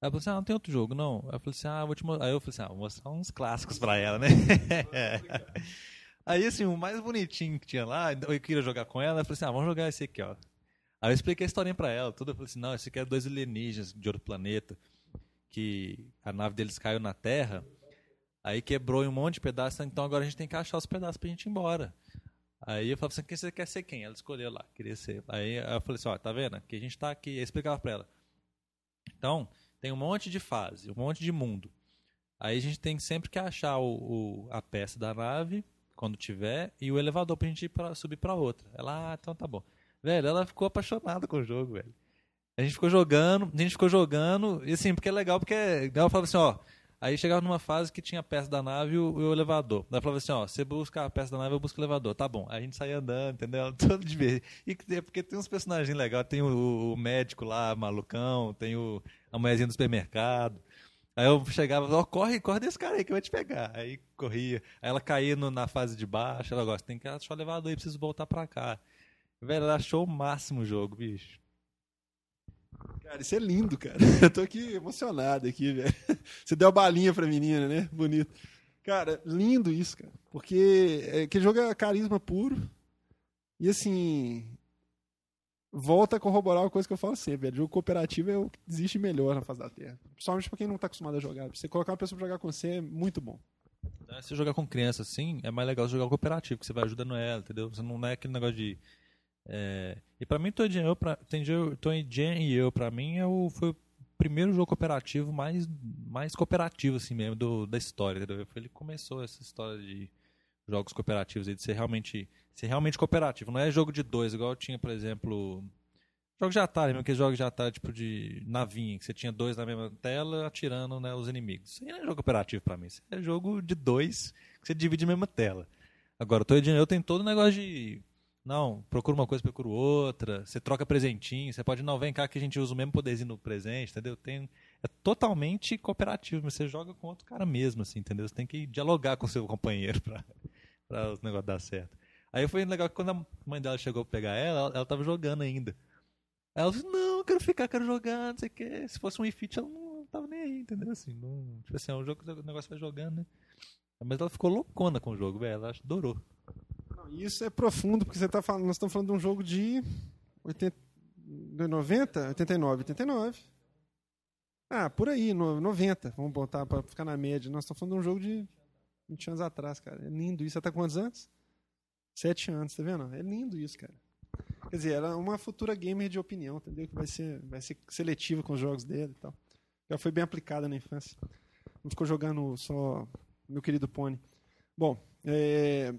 Speaker 2: Ela falou assim, ah, não tem outro jogo, não. Ela falou assim, ah, vou te mostrar. Aí eu falei assim, ah, vou mostrar uns clássicos pra ela, né? *laughs* Aí, assim, o mais bonitinho que tinha lá, eu queria jogar com ela, eu falei assim, ah, vamos jogar esse aqui, ó. Aí eu expliquei a historinha pra ela, tudo. Eu falei assim, não, esse aqui é dois alienígenas de outro planeta, que a nave deles caiu na Terra, aí quebrou em um monte de pedaços, então agora a gente tem que achar os pedaços pra gente ir embora. Aí eu falei assim, quem você quer ser quem? Ela escolheu lá, queria ser. Aí eu falei assim, ó, tá vendo? Que a gente tá aqui, eu explicava pra ela. Então, tem um monte de fase, um monte de mundo. Aí a gente tem sempre que achar o, o a peça da nave, quando tiver, e o elevador pra gente pra, subir pra outra. Ela, ah, então tá bom. Velho, ela ficou apaixonada com o jogo, velho. A gente ficou jogando, a gente ficou jogando, e assim, porque é legal, porque ela falava assim, ó, Aí chegava numa fase que tinha a peça da nave e o, elevador. Daí falava assim, ó, você busca a peça da nave, eu busco o elevador. Tá bom. Aí a gente saía andando, entendeu? *laughs* Todo de vez. E porque tem uns personagens legais. Tem o, o médico lá, malucão, tem o, a mulherzinha do supermercado. Aí eu chegava, ó, corre, corre desse cara aí que vai te pegar. Aí corria. Aí ela caía no, na fase de baixo, ela gosta, tem que achar o elevador aí, preciso voltar pra cá. Velho, ela achou o máximo o jogo, bicho.
Speaker 1: Cara, isso é lindo, cara. *laughs* Eu tô aqui emocionado aqui, velho. *laughs* Você deu a balinha pra menina, né? Bonito. Cara, lindo isso, cara. Porque é, que jogo é carisma puro. E assim. Volta a corroborar uma coisa que eu falo sempre, velho. Jogo cooperativo é o que existe melhor na face da Terra. Principalmente pra quem não tá acostumado a jogar. Você colocar uma pessoa pra jogar com você é muito bom.
Speaker 2: Se jogar com criança assim, é mais legal jogar cooperativo, que você vai ajudando ela, entendeu? Você não é aquele negócio de é, e para mim, Toy Jam e eu, para mim, é o, foi o primeiro jogo cooperativo mais, mais cooperativo assim mesmo do, da história. Entendeu? Ele começou essa história de jogos cooperativos, de ser realmente, ser realmente cooperativo. Não é jogo de dois, igual tinha, por exemplo, jogos de Atari, mesmo aqueles jogos de Atari tipo de navinha, que você tinha dois na mesma tela atirando né, os inimigos. Isso aí não é jogo cooperativo para mim, isso é jogo de dois que você divide a mesma tela. Agora, o Toy eu tem todo o negócio de não, procura uma coisa, procura outra. Você troca presentinho. Você pode, não, vem cá que a gente usa o mesmo poderzinho no presente, entendeu? Tem, é totalmente cooperativo, mas você joga com outro cara mesmo, assim, entendeu? Você tem que dialogar com seu companheiro para os negócios dar certo. Aí foi legal que quando a mãe dela chegou pra pegar ela, ela, ela tava jogando ainda. Ela disse, não, eu quero ficar, quero jogar, não sei o. Se fosse um ifit, ela não tava nem aí, entendeu? Assim, não, tipo assim, é um jogo que o negócio vai jogando, né? Mas ela ficou loucona com o jogo, velho. Ela adorou.
Speaker 1: Isso é profundo, porque você tá falando, nós estamos falando de um jogo de 80, de 90, 89, 89. Ah, por aí, 90, vamos botar para ficar na média. Nós estamos falando de um jogo de 20 anos atrás, cara. É lindo isso. Você tá quantos anos? Sete anos, tá vendo? É lindo isso, cara. Quer dizer, ela é uma futura gamer de opinião, entendeu? Que vai ser, vai ser seletiva com os jogos dele e tal. Já foi bem aplicada na infância. Não ficou jogando só meu querido Pony. Bom, é...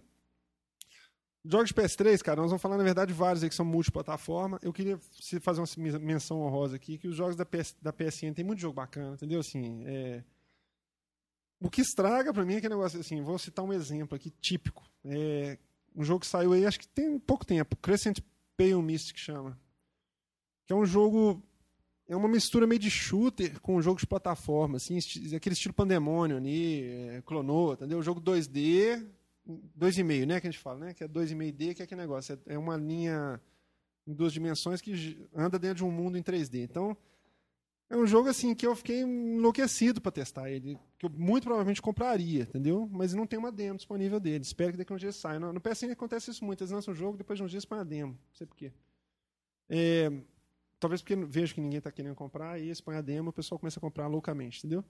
Speaker 1: Jogos de PS3, cara, nós vamos falar, na verdade, vários aí que são multiplataforma. Eu queria fazer uma menção honrosa aqui, que os jogos da, PS, da PSN tem muito jogo bacana, entendeu? Assim, é... O que estraga para mim é aquele negócio, assim, vou citar um exemplo aqui, típico. É... Um jogo que saiu aí, acho que tem pouco tempo, Crescent Pale Mist, que chama. Que é um jogo... É uma mistura meio de shooter com um jogo de plataforma, assim, aquele estilo Pandemônio ali, é, clonou, entendeu? O jogo 2D, 2,5, né, que a gente fala, né? Que é 2,5D, que é aquele negócio. É, é uma linha em duas dimensões que anda dentro de um mundo em 3D. Então, é um jogo assim que eu fiquei enlouquecido para testar ele, que eu muito provavelmente compraria, entendeu? Mas não tem uma demo disponível dele. Espero que daqui a um dia saia. No, no PSN acontece isso muito, eles lançam um jogo, depois de uns dias põe a demo, não sei porquê. É, talvez porque vejo que ninguém está querendo comprar, eles põem a demo, o pessoal começa a comprar loucamente, entendeu?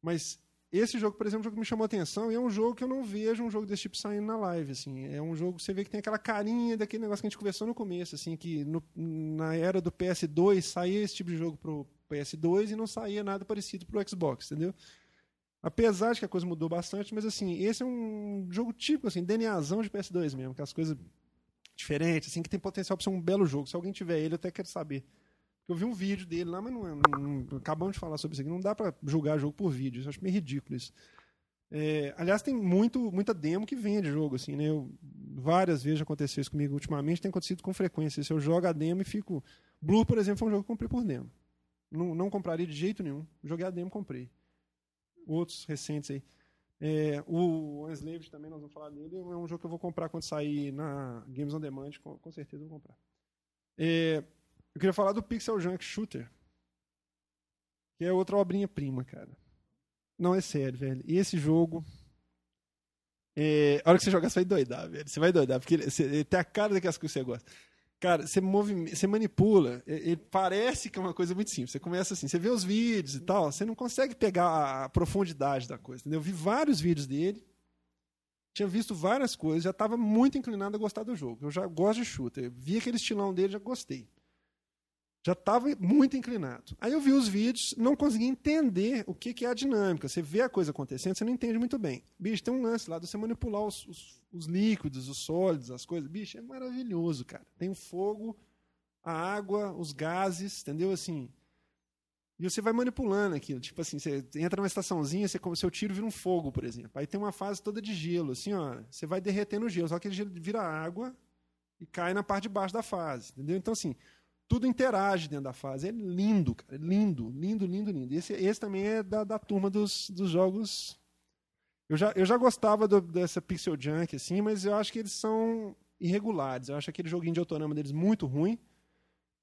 Speaker 1: Mas esse jogo, por exemplo, é um jogo que me chamou a atenção e é um jogo que eu não vejo um jogo desse tipo saindo na live, assim. É um jogo que você vê que tem aquela carinha daquele negócio que a gente conversou no começo, assim, que no, na era do PS2 saía esse tipo de jogo pro PS2 e não saía nada parecido pro Xbox, entendeu? Apesar de que a coisa mudou bastante, mas assim, esse é um jogo tipo, assim, DNAzão de PS2 mesmo, que as coisas diferentes, assim, que tem potencial para ser um belo jogo. Se alguém tiver ele, eu até quero saber. Eu vi um vídeo dele lá, mas não, é, não, não acabamos de falar sobre isso aqui. Não dá para julgar jogo por vídeo. Eu acho meio ridículo isso. É, aliás, tem muito, muita demo que vende jogo, assim, né? Eu, várias vezes aconteceu isso comigo ultimamente, tem acontecido com frequência. Se eu jogo a demo e fico. Blue, por exemplo, foi um jogo que comprei por demo. Não, não compraria de jeito nenhum. Joguei a demo comprei. Outros recentes aí. É, o Enslaved também, nós vamos falar dele. É um jogo que eu vou comprar quando sair na Games on Demand, com, com certeza eu vou comprar. É, eu queria falar do Pixel Junk Shooter. Que é outra obrinha-prima, cara. Não, é sério, velho. E esse jogo. É... A hora que você jogar, você vai doidar, velho. Você vai doidar, porque ele, você, ele tem a cara daquelas coisas que você gosta. Cara, você, move, você manipula, ele parece que é uma coisa muito simples. Você começa assim, você vê os vídeos e tal, você não consegue pegar a profundidade da coisa, entendeu? Eu vi vários vídeos dele, tinha visto várias coisas, já estava muito inclinado a gostar do jogo. Eu já gosto de shooter, vi aquele estilão dele, já gostei já estava muito inclinado. Aí eu vi os vídeos, não consegui entender o que, que, é a dinâmica. Você vê a coisa acontecendo, você não entende muito bem. Bicho, tem um lance lá de você manipular os, os, os líquidos, os sólidos, as coisas. Bicho, é maravilhoso, cara. Tem o fogo, a água, os gases, entendeu? Assim. E você vai manipulando aquilo. Tipo assim, você entra numa estaçãozinha, você, seu tiro vira um fogo, por exemplo. Aí tem uma fase toda de gelo, assim, ó. Você vai derretendo o gelo, só que gelo vira água e cai na parte de baixo da fase, entendeu? Então, assim, tudo interage dentro da fase. É lindo, cara. Lindo, lindo, lindo, lindo. Esse, esse também é da, da turma dos, dos jogos. Eu já, eu já gostava do, dessa Pixel Junk, assim, mas eu acho que eles são irregulares. Eu acho aquele joguinho de autorama deles muito ruim.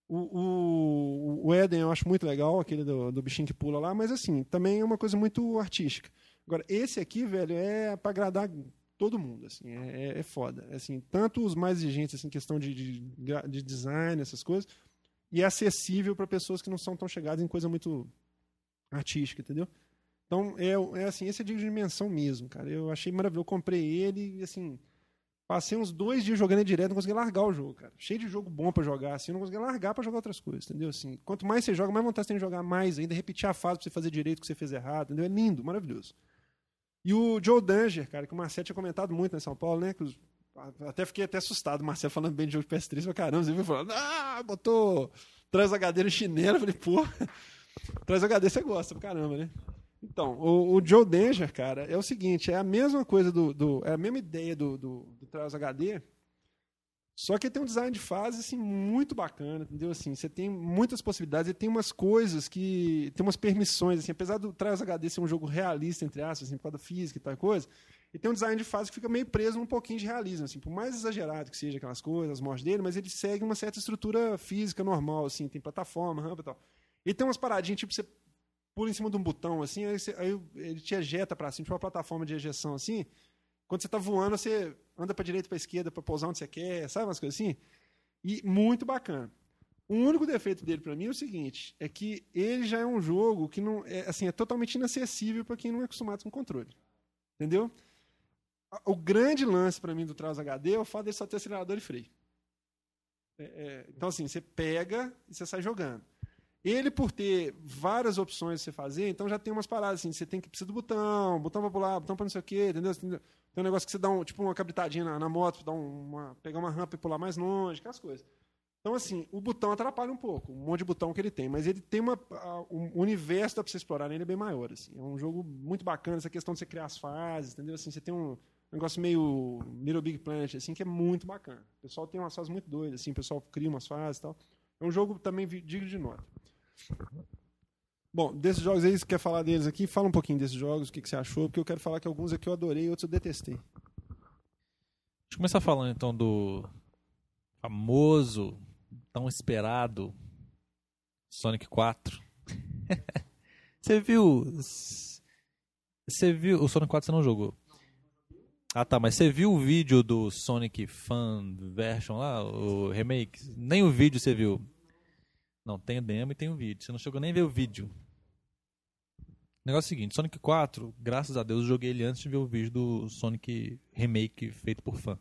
Speaker 1: O, o, o Eden eu acho muito legal, aquele do, do bichinho que pula lá, mas assim, também é uma coisa muito artística. Agora, esse aqui, velho, é para agradar todo mundo, assim, é, é, é foda. Assim, tanto os mais exigentes, assim, questão de, de, de design, essas coisas, e é acessível para pessoas que não são tão chegadas em coisa muito artística, entendeu? Então, é, é assim, esse é de dimensão mesmo, cara. Eu achei maravilhoso. Eu comprei ele e, assim, passei uns dois dias jogando ele direto, não consegui largar o jogo, cara. Cheio de jogo bom para jogar, assim, eu não consegui largar para jogar outras coisas, entendeu? Assim, quanto mais você joga, mais vontade você tem de jogar mais ainda, repetir a fase pra você fazer direito que você fez errado, entendeu? É lindo, maravilhoso. E o Joe Danger, cara, que o Marcelo tinha comentado muito em São Paulo, né? Que os até fiquei até assustado, o Marcelo falando bem de jogo de PS3, pra caramba, você viu falando, ah, botou traz HD no chinelo, eu falei, pô, traz HD você gosta pra caramba, né? Então, o, o, Joe Danger, cara, é o seguinte, é a mesma coisa do, do é a mesma ideia do, do, do HD, só que tem um design de fase assim muito bacana, entendeu? Assim, você tem muitas possibilidades, e tem umas coisas que tem umas permissões assim, apesar do Traz HD ser um jogo realista entre aspas, assim, por causa da física e tal coisa, e tem um design de fase que fica meio preso num pouquinho de realismo, assim, por mais exagerado que seja aquelas coisas, as mortes dele, mas ele segue uma certa estrutura física normal, assim, tem plataforma, rampa e tal. E tem umas paradinhas, tipo, você pula em cima de um botão, assim, aí, você, aí ele te ejeta para cima, tipo uma plataforma de ejeção, assim. Quando você está voando, você anda para direita para esquerda para pousar onde você quer, sabe umas coisas assim? E muito bacana. O único defeito dele para mim é o seguinte, é que ele já é um jogo que não é assim, é totalmente inacessível para quem não é acostumado com controle. Entendeu? O grande lance para mim do Traus HD é o fato de só ter acelerador e freio. É, é, então, assim, você pega e você sai jogando. Ele, por ter várias opções de você fazer, então já tem umas paradas assim, você tem que precisar do botão, botão pra pular, botão pra não sei o quê, entendeu? Tem um negócio que você dá um, tipo uma cabritadinha na, na moto, dá uma, pegar uma rampa e pular mais longe, aquelas coisas. Então, assim, o botão atrapalha um pouco, um monte de botão que ele tem, mas ele tem uma. um universo para você explorar nele é bem maior. Assim. É um jogo muito bacana, essa questão de você criar as fases, entendeu? Assim, você tem um negócio meio Little Big Planet, assim, que é muito bacana. O pessoal tem umas fases muito doidas, assim, o pessoal cria umas fases e tal. É um jogo também digno de nota. Bom, desses jogos aí, você quer falar deles aqui? Fala um pouquinho desses jogos, o que, que você achou, porque eu quero falar que alguns aqui eu adorei e outros eu detestei.
Speaker 2: Deixa eu começar falando então do famoso, tão esperado Sonic 4. *laughs* você viu. Você viu. O Sonic 4 você não jogou? Ah tá, mas você viu o vídeo do Sonic Fan Version lá, o remake? Nem o vídeo você viu. Não, tem o demo e tem o vídeo. Você não chegou nem a ver o vídeo. O negócio é o seguinte, Sonic 4, graças a Deus, eu joguei ele antes de ver o vídeo do Sonic Remake feito por fã.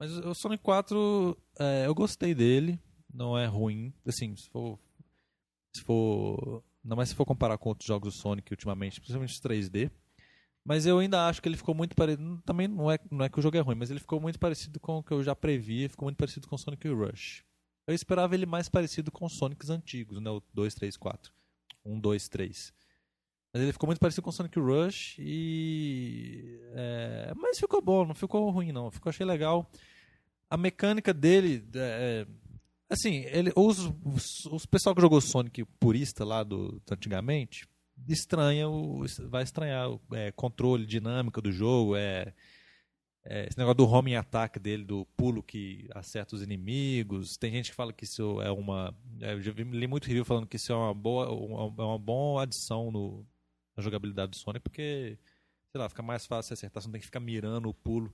Speaker 2: Mas o Sonic 4, é, eu gostei dele, não é ruim. Assim, se for. Se for. Não mais se for comparar com outros jogos do Sonic ultimamente, principalmente os 3D. Mas eu ainda acho que ele ficou muito parecido. Também não é, não é que o jogo é ruim, mas ele ficou muito parecido com o que eu já previa, ficou muito parecido com Sonic Rush. Eu esperava ele mais parecido com os Sonics antigos, né? O 2, 3, 4. 1, 2, 3. Mas ele ficou muito parecido com Sonic Rush e. É... Mas ficou bom, não ficou ruim, não. Ficou, achei legal. A mecânica dele. É... Assim, ele, os, os, os pessoal que jogou Sonic purista lá do, do antigamente estranha o, vai estranhar o é, controle dinâmica do jogo, é é, esse negócio do homing attack dele, do pulo que acerta os inimigos. Tem gente que fala que isso é uma. É, eu já li muito review falando que isso é uma boa, é uma boa adição no, na jogabilidade do Sonic, porque, sei lá, fica mais fácil acertar, você não tem que ficar mirando o pulo.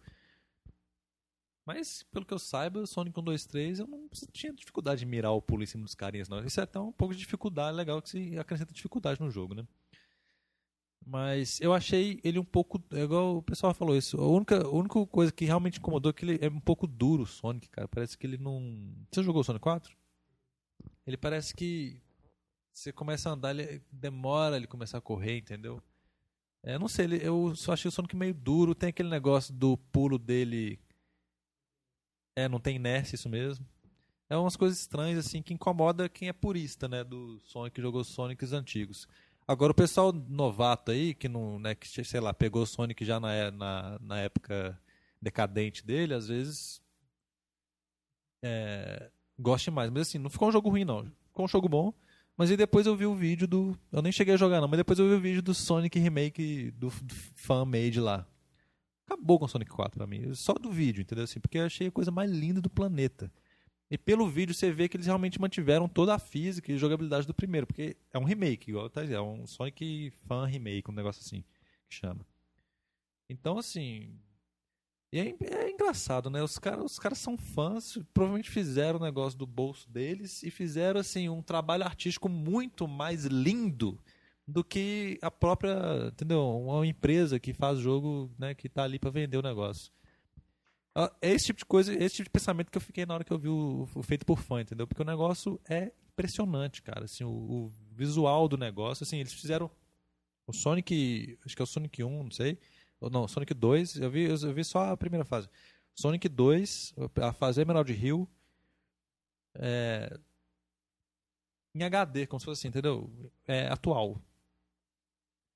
Speaker 2: Mas, pelo que eu saiba, Sonic 1, 2, 3, eu não tinha dificuldade de mirar o pulo em cima dos carinhas, não. Isso é até um pouco de dificuldade, legal que se acrescenta dificuldade no jogo, né? Mas eu achei ele um pouco. É igual o pessoal falou isso. A única, a única coisa que realmente incomodou é que ele é um pouco duro, o Sonic, cara. Parece que ele não. Você jogou o Sonic 4? Ele parece que. Você começa a andar, ele demora ele começar a correr, entendeu? É, não sei, ele, eu só achei o Sonic meio duro. Tem aquele negócio do pulo dele. É, não tem inércia isso mesmo. É umas coisas estranhas, assim, que incomoda quem é purista, né? Do Sonic que jogou Sonics antigos. Agora, o pessoal novato aí, que não, né, que, sei lá, pegou Sonic já na, na, na época decadente dele, às vezes é, goste mais. Mas assim, não ficou um jogo ruim, não. Ficou um jogo bom. Mas aí depois eu vi o vídeo do. Eu nem cheguei a jogar, não, mas depois eu vi o vídeo do Sonic Remake do, do fan-made lá. Acabou com Sonic 4 pra mim. Só do vídeo, entendeu? Assim, porque eu achei a coisa mais linda do planeta. E pelo vídeo você vê que eles realmente mantiveram toda a física e jogabilidade do primeiro, porque é um remake, igual tá é um Sonic fan remake, um negócio assim que chama. Então, assim. É, é, engraçado, né? Os caras os cara são fãs, provavelmente fizeram o negócio do bolso deles e fizeram, assim, um trabalho artístico muito mais lindo do que a própria, entendeu? Uma empresa que faz jogo, né, que tá ali para vender o negócio. É esse tipo de coisa, esse tipo de pensamento que eu fiquei na hora que eu vi o, o feito por fã, entendeu? Porque o negócio é impressionante, cara. Assim, o, o, visual do negócio, assim, eles fizeram o Sonic, acho que é o Sonic 1, não sei. Ou não, Sonic 2, eu vi, eu vi só a primeira fase. Sonic 2, a fase Emerald Hill, é, em HD, como se fosse assim, entendeu? É atual.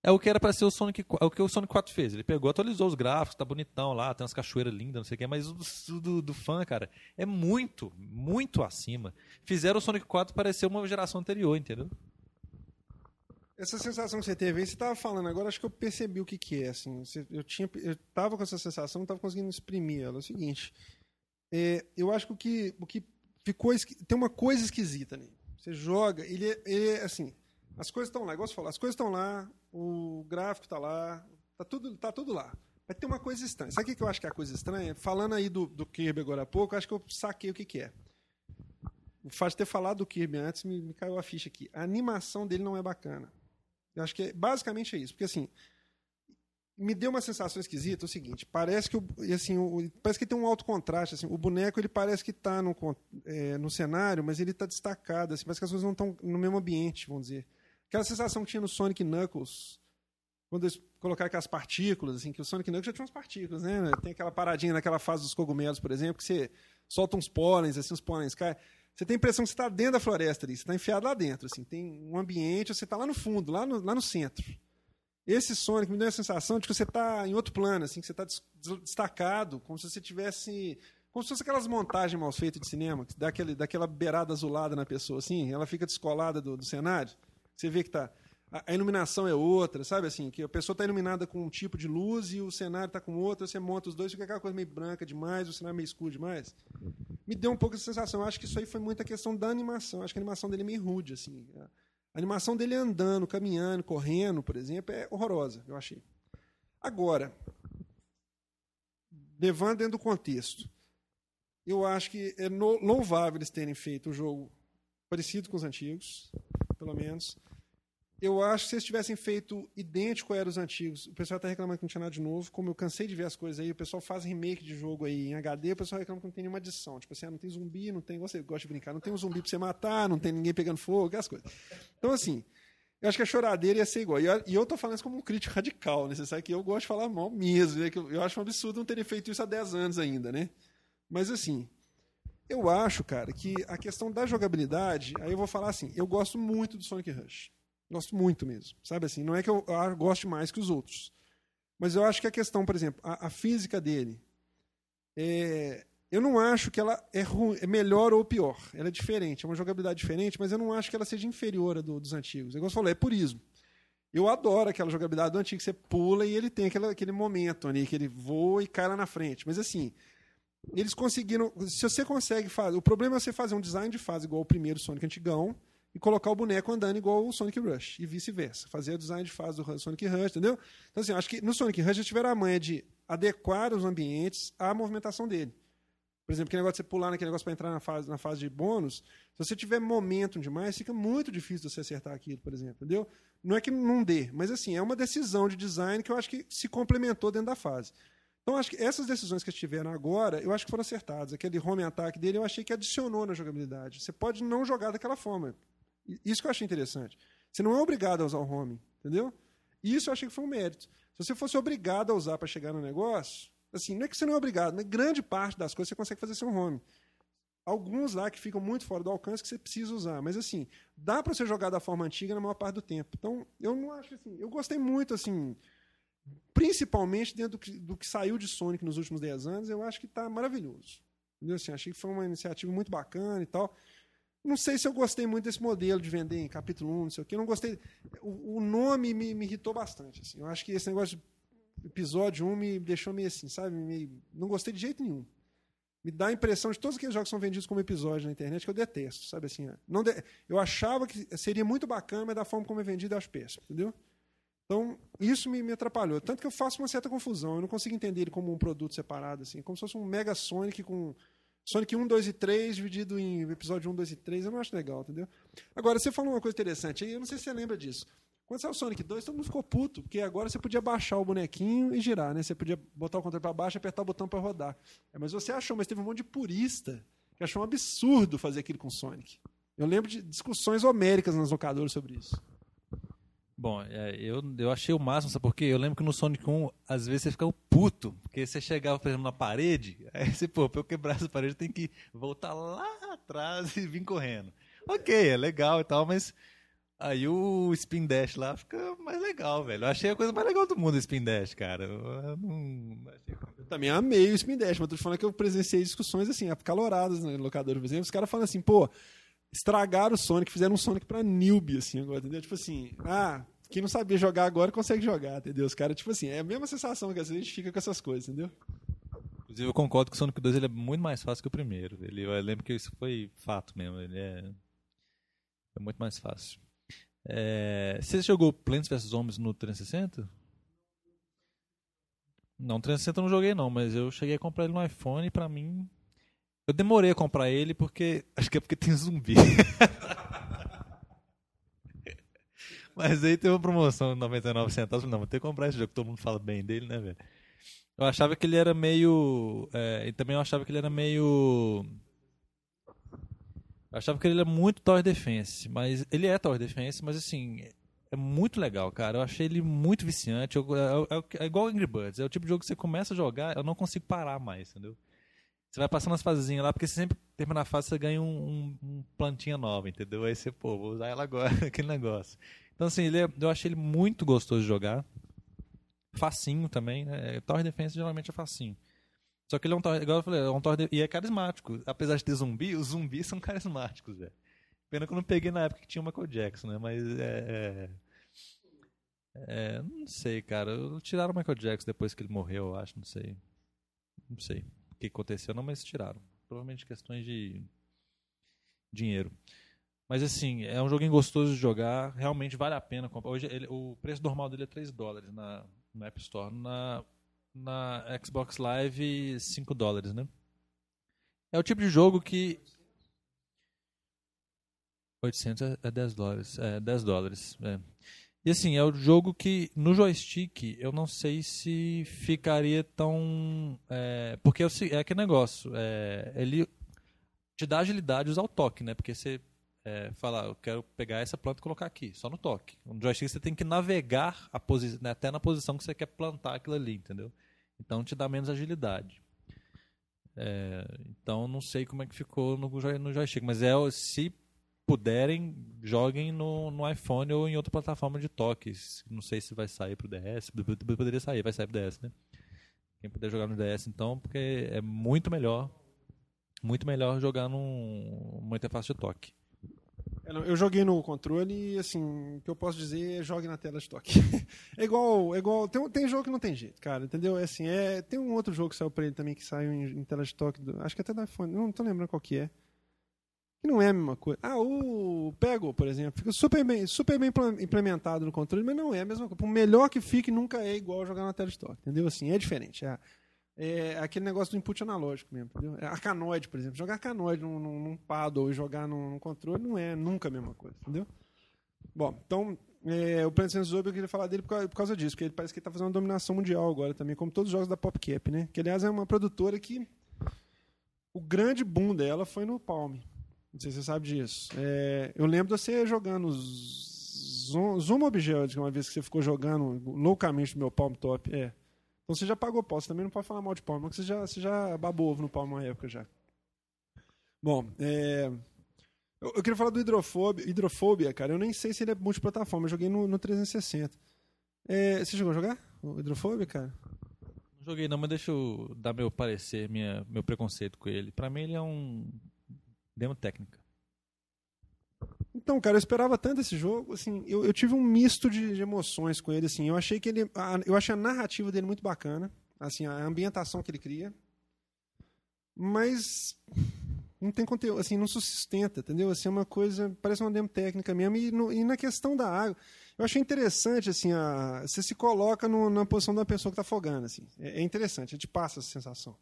Speaker 2: É o que era para ser o Sonic, é o que o Sonic 4 fez. Ele pegou, atualizou os gráficos, tá bonitão lá, tem umas cachoeiras lindas, não sei o que, mas o do, do, do, fã, cara, é muito, muito acima. Fizeram o Sonic 4 parecer uma geração anterior, entendeu?
Speaker 1: Essa sensação que você teve aí, você estava falando agora, acho que eu percebi o que, que é. Assim, eu, tinha, eu tava com essa sensação, não estava conseguindo exprimir ela. É o seguinte, é, eu acho que o que, o que ficou. Tem uma coisa esquisita ali. Você joga, ele é, ele é assim. As coisas estão lá, igual você falou, as coisas estão lá, o gráfico está lá, está tudo, tá tudo lá. Mas tem uma coisa estranha. Sabe o que eu acho que é a coisa estranha? Falando aí do, do Kirby agora há pouco, acho que eu saquei o que, que é. O fato de ter falado do Kirby antes me, me, caiu a ficha aqui. A animação dele não é bacana. Eu acho que é, basicamente é isso. Porque assim, me deu uma sensação esquisita, o seguinte, parece que assim, o, parece que tem um alto contraste, assim, o boneco ele parece que está no, é, no cenário, mas ele está destacado, assim, parece que as coisas não estão no mesmo ambiente, vamos dizer. Aquela sensação que tinha no Sonic Knuckles, quando eles colocaram aquelas partículas, assim, que o Sonic Knuckles já tinha umas partículas, né? Tem aquela paradinha naquela fase dos cogumelos, por exemplo, que você solta uns pólens, assim, os pólens caem. Você tem a impressão que você está dentro da floresta ali, você está enfiado lá dentro, assim, tem um ambiente, você está lá no fundo, lá no, lá no centro. Esse Sonic me deu a sensação de que você está em outro plano, assim, que você está destacado, como se você tivesse. Como se fosse aquelas montagens mal feitas de cinema, que dá aquele, daquela beirada azulada na pessoa, assim, ela fica descolada do, do cenário. Você vê que tá. A, iluminação é outra, sabe assim? Que a pessoa está iluminada com um tipo de luz e o cenário está com outro, você monta os dois, fica aquela coisa meio branca demais, o cenário meio escuro demais. Me deu um pouco essa sensação. Eu acho que isso aí foi muita questão da animação. Eu acho que a animação dele é meio rude, assim. A animação dele andando, caminhando, correndo, por exemplo, é horrorosa, eu achei. Agora, levando dentro do contexto, eu acho que é louvável eles terem feito um jogo parecido com os antigos, pelo menos eu acho que se eles tivessem feito idêntico a os antigos, o pessoal está reclamando que não tinha nada de novo. Como eu cansei de ver as coisas aí, o pessoal faz remake de jogo aí em HD, o pessoal reclama que não tem nenhuma adição. Tipo assim, ah, não tem zumbi, não tem. Você gosta de brincar, não tem um zumbi para você matar, não tem ninguém pegando fogo, aquelas coisas. Então, assim, eu acho que a choradeira ia ser igual. E eu estou falando isso como um crítico radical, né? Você sabe que eu gosto de falar mal mesmo, né? Eu, eu acho um absurdo não terem feito isso há 10 anos ainda, né? Mas, assim, eu acho, cara, que a questão da jogabilidade, aí eu vou falar assim, eu gosto muito do Sonic Rush. Gosto muito mesmo. Sabe assim? Não é que eu, eu goste mais que os outros. Mas eu acho que a questão, por exemplo, a, a física dele. É, eu não acho que ela é, ruim, é melhor ou pior. Ela é diferente, é uma jogabilidade diferente, mas eu não acho que ela seja inferior à do, dos antigos. Igual você falou, é purismo. Eu adoro aquela jogabilidade do antigo, que você pula e ele tem aquele, aquele momento ali, que ele voa e cai lá na frente. Mas assim, eles conseguiram. Se você consegue fazer. O problema é você fazer um design de fase igual o primeiro Sonic antigão, e colocar o boneco andando igual o Sonic Rush, e vice-versa. Fazer o design de fase do Sonic Rush, entendeu? Então, assim, acho que no Sonic Rush eles tiveram a manha de adequar os ambientes à movimentação dele. Por exemplo, aquele negócio de você pular naquele negócio para entrar na fase, na fase de bônus, se você tiver momento demais, fica muito difícil você acertar aquilo, por exemplo, entendeu? Não é que não dê, mas assim, é uma decisão de design que eu acho que se complementou dentro da fase. Então, acho que essas decisões que eles tiveram agora, eu acho que foram acertadas. Aquele home attack dele, eu achei que adicionou na jogabilidade. Você pode não jogar daquela forma. Isso que eu achei interessante. Você não é obrigado a usar o home, entendeu? Isso eu achei que foi um mérito. Se você fosse obrigado a usar para chegar no negócio, assim, não é que você não é obrigado, mas grande parte das coisas você consegue fazer sem home. Alguns lá que ficam muito fora do alcance que você precisa usar, mas assim, dá para você jogar da forma antiga na maior parte do tempo. Então, eu não acho assim, eu gostei muito assim, principalmente dentro do que, do que saiu de Sonic nos últimos 10 anos, eu acho que está maravilhoso. Entendeu? Assim, achei que foi uma iniciativa muito bacana e tal. Não sei se eu gostei muito desse modelo de vender em capítulo 1, não sei o que. Não gostei. O, o nome me, me, irritou bastante. Assim. Eu acho que esse negócio de episódio 1 me deixou meio assim, sabe? Não gostei de jeito nenhum. Me dá a impressão de todos aqueles jogos que são vendidos como episódio na internet que eu detesto, sabe assim? Não de... Eu achava que seria muito bacana, mas da forma como é vendido eu acho péssimo, entendeu? Então, isso me, me, atrapalhou. Tanto que eu faço uma certa confusão. Eu não consigo entender ele como um produto separado, assim. Como se fosse um Mega Sonic com Sonic 1, 2 e 3 dividido em episódio 1, 2 e 3, eu não acho legal, entendeu? Agora, você falou uma coisa interessante eu não sei se você lembra disso. Quando saiu o Sonic 2, todo mundo ficou puto, porque agora você podia baixar o bonequinho e girar, né? Você podia botar o controle para baixo e apertar o botão para rodar. É, mas você achou, mas teve um monte de purista que achou um absurdo fazer aquilo com o Sonic. Eu lembro de discussões homéricas nas locadoras sobre isso.
Speaker 2: Bom, é, eu, eu achei o máximo, sabe por quê? Eu lembro que no Sonic 1, às vezes você ficava puto, porque você chegava, por exemplo, na parede, *laughs* aí você, pô, pra eu quebrar essa parede, tem que voltar lá atrás e vir correndo. Ok, é legal e tal, mas aí o Spin Dash lá fica mais legal, velho. Eu achei a coisa mais legal do mundo o Spin Dash, cara. Eu, não...
Speaker 1: eu também amei o Spin Dash, mas tô te falando que eu presenciei discussões assim, acaloradas no locador, por exemplo, os caras falando assim, pô estragaram o Sonic, fizeram um Sonic pra newbie, assim, agora, entendeu? Tipo assim, ah, quem não sabia jogar agora consegue jogar, entendeu? Os caras, tipo assim, é a mesma sensação que às vezes a gente fica com essas coisas, entendeu?
Speaker 2: Inclusive, eu concordo que o Sonic 2 ele é muito mais fácil que o primeiro. Ele, eu lembro que isso foi fato mesmo. Ele é, é muito mais fácil. É, você jogou Plants vs Zombies no 360? Não, 360 eu não joguei não, mas eu cheguei a comprar ele no iPhone e pra mim eu demorei a comprar ele porque. *laughs* Acho que é porque tem zumbi. *laughs* Mas aí teve uma promoção de 99 centavos. Não, vou ter que comprar esse jogo, todo mundo fala bem dele, né, velho? Eu achava que ele era meio. É, e também eu achava que ele era meio. Eu achava que ele era muito Tower Defense. Mas ele é Tower Defense, mas assim. É muito legal, cara. Eu achei ele muito viciante. Eu, é, é, é igual Angry Birds. É o tipo de jogo que você começa a jogar, eu não consigo parar mais, entendeu? Você vai passando as fasezinhas lá, porque você sempre termina a fase, você ganha um, um, um, plantinha nova, entendeu? Aí você, pô, vou usar ela agora, *laughs* aquele negócio. Então, assim, ele é, eu achei ele muito gostoso de jogar. Facinho também, né? Tower Defense geralmente é facinho. Só que ele é um Tower, igual eu falei, é um Tower de, e é carismático. Apesar de ter zumbi, os zumbis *laughs* são carismáticos, velho. Pena que eu não peguei na época que tinha o Michael Jackson, né? Mas é, é, é, Não sei, cara. Tiraram o Michael Jackson depois que ele morreu, eu acho, não sei. Não sei que aconteceu, não, mas tiraram. Provavelmente questões de dinheiro. Mas assim, é um joguinho gostoso de jogar, realmente vale a pena comprar. Hoje ele, o preço normal dele é 3 dólares na, no App Store. Na, na Xbox Live, 5 dólares, né? É o tipo de jogo que. 800 é 10 dólares. É, 10 dólares. É. E assim, é o jogo que no joystick eu não sei se ficaria tão. É, porque é, é aquele negócio. É, ele te dá agilidade usar o toque, né? Porque você é, fala, eu quero pegar essa planta e colocar aqui, só no toque. No joystick você tem que navegar a né, até na posição que você quer plantar aquilo ali, entendeu? Então te dá menos agilidade. É, então não sei como é que ficou no, no joystick, mas é se puderem, joguem no, no iPhone ou em outra plataforma de toques. Não sei se vai sair pro DS. Poderia sair, vai sair pro DS, né? Quem puder jogar no DS, então, porque é muito melhor. Muito melhor jogar num, numa interface de toque.
Speaker 1: É, eu joguei no controle e, assim, o que eu posso dizer é jogue na tela de toque. *laughs* é igual. É igual tem, tem jogo que não tem jeito, cara, entendeu? É assim, é, tem um outro jogo que saiu pra ele também que saiu em, em tela de toque. Do, acho que até da iPhone, não tô lembrando qual que é que não é a mesma coisa. Ah, o Pego, por exemplo, fica super bem, super bem implementado no controle, mas não é a mesma coisa. Por melhor que fique, nunca é igual jogar na tela de toque, entendeu? Assim, é diferente. É, é aquele negócio do input analógico mesmo, entendeu? É arcanoide, por exemplo. Jogar arcanoide num, num, num paddle e jogar num, num, controle não é nunca a mesma coisa, entendeu? Bom, então, é, o Plant Zob, eu queria falar dele por causa, por causa disso, porque ele parece que está fazendo uma dominação mundial agora também, como todos os jogos da PopCap, né? Que, aliás, é uma produtora que o grande boom dela foi no Palm. Não sei se você sabe disso. É, eu lembro de você jogando Zoom, Object, uma vez que você ficou jogando loucamente no meu Palm Top. É. Então você já pagou pau. Você também não pode falar mal de Palm, porque você já, você já babou ovo no Palm uma época já. Bom, é, eu, eu, queria falar do hidrofobia, hidrofobia, cara. Eu nem sei se ele é multiplataforma. Eu joguei no, no 360. É, você chegou a jogar o Hidrofobia, cara?
Speaker 2: Não joguei não, mas deixa eu dar meu parecer, minha, meu preconceito com ele. Para mim ele é um Demo técnica.
Speaker 1: Então, cara, eu esperava tanto esse jogo, assim, eu, eu tive um misto de, de, emoções com ele, assim, eu achei que ele, a, eu achei a narrativa dele muito bacana, assim, a ambientação que ele cria, mas não tem conteúdo, assim, não sustenta, entendeu? Assim, é uma coisa, parece uma demo técnica mesmo, e, no, e na questão da água, eu achei interessante, assim, a, você se coloca no, na posição da pessoa que está afogando, assim, é, é interessante, a gente passa essa sensação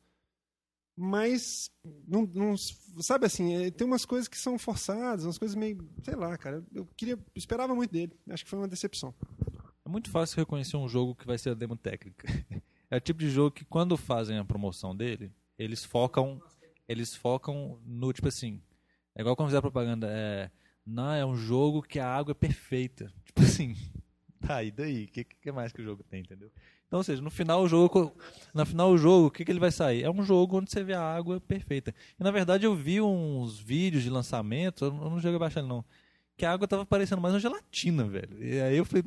Speaker 1: mas não, não, sabe assim é, tem umas coisas que são forçadas umas coisas meio sei lá cara eu queria esperava muito dele acho que foi uma decepção.
Speaker 2: É muito fácil reconhecer um jogo que vai ser a demo técnica. *laughs* É o tipo de jogo que quando fazem a promoção dele eles focam eles focam no tipo assim é igual quando fizer propaganda é não é um jogo que a água é perfeita. *laughs* Tipo assim *laughs* tá e daí? Que, que mais que o jogo tem? Entendeu então, ou seja, no final o jogo, no final o jogo, o que, que ele vai sair? É um jogo onde você vê a água perfeita. E na verdade eu vi uns vídeos de lançamento, eu não joguei baixando não, que a água tava parecendo mais uma gelatina, velho. E aí eu falei,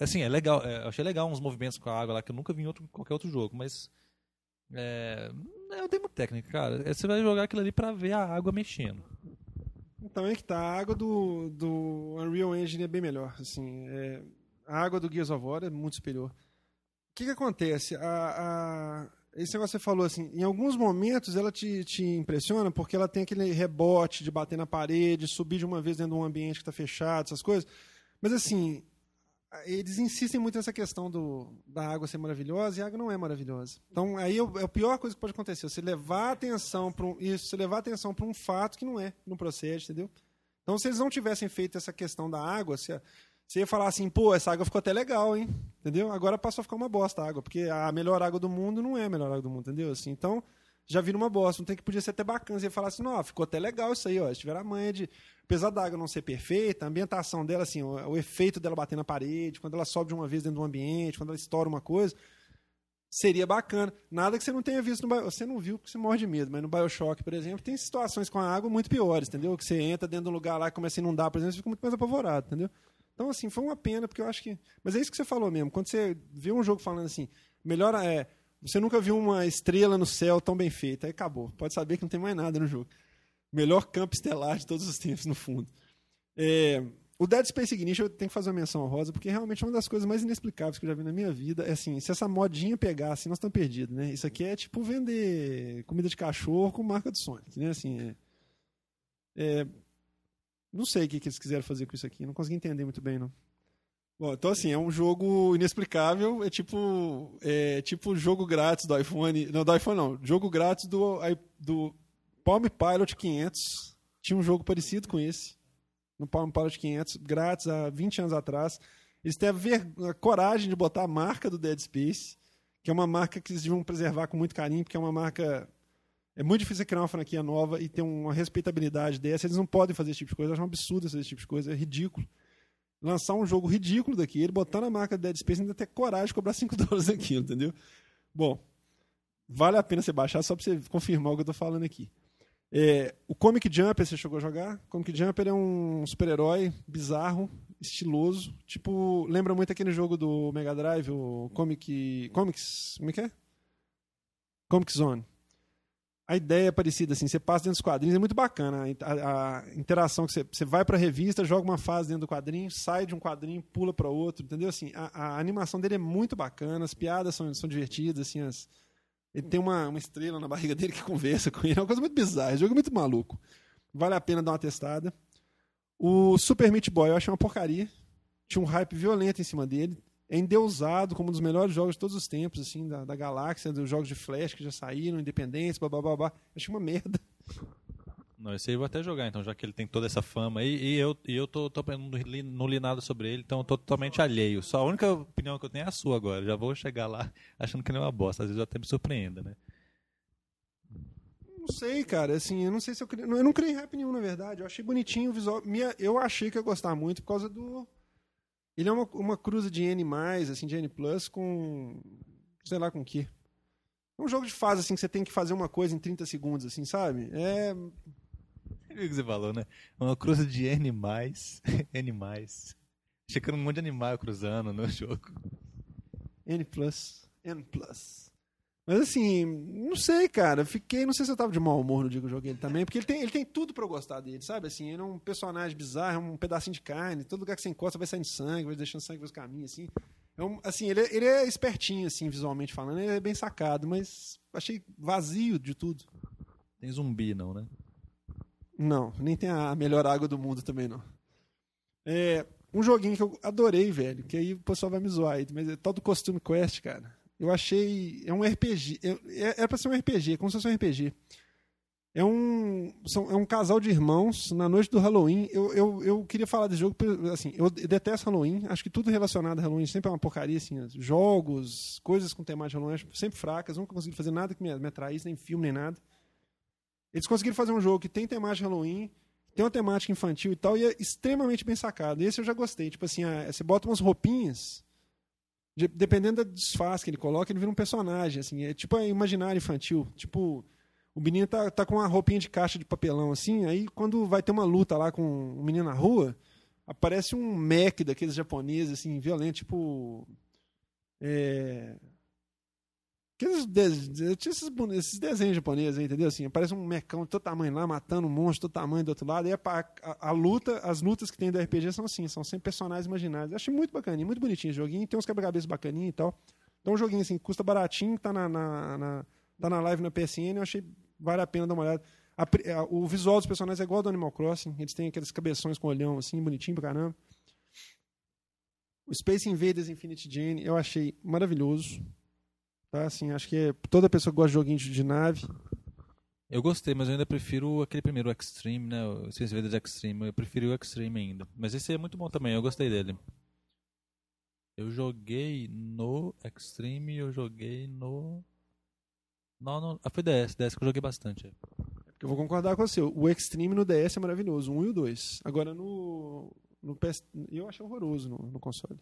Speaker 2: assim, é legal, é, achei legal uns movimentos com a água lá que eu nunca vi em outro, qualquer outro jogo, mas é, é o demo técnico, cara. Você vai jogar aquilo ali para ver a água mexendo.
Speaker 1: Então é que tá, a água do, do Unreal Engine é bem melhor, assim, é, a água do Gears of War é muito superior que, que acontece? A, a, esse negócio que você falou assim, em alguns momentos ela te, te impressiona porque ela tem aquele rebote de bater na parede, subir de uma vez dentro de um ambiente que está fechado, essas coisas. Mas assim, eles insistem muito nessa questão do, da água ser maravilhosa e a água não é maravilhosa. Então aí é, é a pior coisa que pode acontecer, você levar atenção para um, isso, você levar atenção para um fato que não é, não procede, entendeu? Então se eles não tivessem feito essa questão da água, se a, você ia falar assim, pô, essa água ficou até legal, hein? Entendeu? Agora passou a ficar uma bosta a água, porque a melhor água do mundo não é a melhor água do mundo, entendeu? Assim, então, já vira uma bosta. Tem que podia ser até bacana. Você ia falar assim, não, ficou até legal isso aí, ó. Se tiver a manha de. Apesar da água não ser perfeita, a ambientação dela, assim, o, o efeito dela bater na parede, quando ela sobe de uma vez dentro do ambiente, quando ela estoura uma coisa, seria bacana. Nada que você não tenha visto no. Você não viu porque você morre de medo, mas no Bioshock, por exemplo, tem situações com a água muito piores, entendeu? Que você entra dentro de um lugar lá e começa a inundar, por exemplo, você fica muito mais apavorado, entendeu? Então, assim, foi uma pena, porque eu acho que. Mas é isso que você falou mesmo. Quando você vê um jogo falando assim, melhor é. Você nunca viu uma estrela no céu tão bem feita. Aí acabou. Pode saber que não tem mais nada no jogo. Melhor campo estelar de todos os tempos, no fundo. É, o Dead Space Ignition eu tenho que fazer uma menção rosa, porque realmente é uma das coisas mais inexplicáveis que eu já vi na minha vida. É assim, se essa modinha pegasse, nós estamos perdidos, né? Isso aqui é tipo vender comida de cachorro com marca do Sonic, né? Assim, é, é não sei o que, que eles quiseram fazer com isso aqui, não consegui entender muito bem, não. Bom, então assim, é um jogo inexplicável, é tipo é tipo jogo grátis do iPhone, não do iPhone não, jogo grátis do do Palm Pilot 500. Tinha um jogo parecido com esse, no Palm Pilot 500, grátis há 20 anos atrás. Eles ver, a coragem de botar a marca do Dead Space, que é uma marca que eles deviam preservar com muito carinho, porque é uma marca é muito difícil criar uma franquia nova e ter uma respeitabilidade dessa. Eles não podem fazer esse tipo de coisa. Eu acho um absurdo fazer esse tipo de coisa. É ridículo. Lançar um jogo ridículo daqui, ele botando a marca Dead Space ainda ter coragem de cobrar 5 *laughs* dólares daquilo, entendeu? Bom, vale a pena você baixar só para você confirmar o que eu estou falando aqui. É, o Comic Jumper, você chegou a jogar? Comic Jumper é um super-herói bizarro, estiloso. Tipo, lembra muito aquele jogo do Mega Drive, o Comic. Comics. Como é que é? Comic Zone a ideia é parecida, assim, você passa dentro dos quadrinhos, é muito bacana a, a interação que você, você vai para a revista, joga uma fase dentro do quadrinho, sai de um quadrinho, pula para outro, entendeu? Assim, a, a, animação dele é muito bacana, as piadas são, são divertidas, assim, as, ele tem uma, uma estrela na barriga dele que conversa com ele, é uma coisa muito bizarra, o jogo é muito maluco. Vale a pena dar uma testada. O Super Meat Boy eu achei uma porcaria, tinha um hype violento em cima dele, endeusado como um dos melhores jogos de todos os tempos, assim, da, da galáxia, dos jogos de Flash que já saíram, Independência, blá blá blá blá. Achei uma merda.
Speaker 2: Não, esse aí eu vou até jogar, então, já que ele tem toda essa fama aí, e eu, e eu tô, tô não li nada sobre ele, então eu tô totalmente alheio. Só a única opinião que eu tenho é a sua agora. Já vou chegar lá achando que ele é uma bosta. Às vezes eu até me surpreenda, né?
Speaker 1: Não sei, cara. Assim, eu não sei se eu criei. Eu não criei rap nenhum, na verdade. Eu achei bonitinho o visual. Minha, eu achei que ia gostar muito por causa do ele é uma, uma cruza de N+, assim, de N+, com... sei lá com o que. É um jogo de fase, assim, que você tem que fazer uma coisa em 30 segundos, assim, sabe? É...
Speaker 2: O que você falou, né? Uma cruza de N+, *laughs* N+. Era um monte de animal cruzando no jogo.
Speaker 1: N+, N+. Mas assim, não sei, cara. Fiquei, não sei se eu tava de mau humor no dia que eu joguei ele também, porque ele tem, ele tem tudo pra eu gostar dele, sabe? Assim, ele é um personagem bizarro, é um pedacinho de carne, todo lugar que você encosta vai saindo sangue, vai deixando sangue pelos caminhos, assim. É um, assim, ele é, ele é espertinho, assim, visualmente falando, ele é bem sacado, mas achei vazio de tudo.
Speaker 2: Tem zumbi, não, né?
Speaker 1: Não, nem tem a melhor água do mundo também, não. É, um joguinho que eu adorei, velho, que aí o pessoal vai me zoar aí, mas é tal do Costume Quest, cara. Eu achei. É um RPG. É, é pra ser um RPG, como se fosse um RPG. É um, são, é um casal de irmãos na noite do Halloween. Eu, eu, eu queria falar desse jogo, assim, eu detesto Halloween. Acho que tudo relacionado a Halloween sempre é uma porcaria, assim. jogos, coisas com temática Halloween, sempre fracas. Nunca consegui fazer nada que me, me atraísse, nem filme, nem nada. Eles conseguiram fazer um jogo que tem temática Halloween, tem uma temática infantil e tal, e é extremamente bem sacado. Esse eu já gostei. Tipo assim, a, você bota umas roupinhas de, dependendo da disfarce que ele coloca, ele vira um personagem, assim. É tipo é imaginário infantil. Tipo, o menino tá, tá com uma roupinha de caixa de papelão, assim, aí quando vai ter uma luta lá com o um menino na rua, aparece um mech daqueles japoneses, assim, violento, tipo... É, Aqueles de, esses, esses desenhos japoneses, entendeu? Assim, aparece um mecão de todo tamanho lá, matando um monstro todo tamanho do outro lado. E a, a, a, luta, as lutas que tem do RPG são assim, são sempre personagens imaginários. Eu achei muito bacaninho, muito bonitinho o joguinho. Tem uns quebra-cabeças bacaninhos e tal. Então, um joguinho assim, custa baratinho, tá na, na, na, tá na live na PSN. Eu achei vale a pena dar uma olhada. A, o visual dos personagens é igual ao do Animal Crossing. Eles têm aqueles cabeções com olhão assim, bonitinho pra caramba. O Space Invaders Infinite Gene eu achei maravilhoso. Tá, assim, acho que é, toda pessoa que gosta de joguinho de, nave.
Speaker 2: Eu gostei, mas eu ainda prefiro aquele primeiro, o Extreme, né? O Space Invaders Extreme. Eu prefiro o Extreme ainda. Mas esse é muito bom também, eu gostei dele. Eu joguei no Extreme eu joguei no. Não, não. Ah, foi DS, DS que eu joguei bastante. é.
Speaker 1: Porque eu vou concordar com você. O Extreme no DS é maravilhoso, o 1 e o 2. Agora no. no PS, eu achei horroroso no, no console.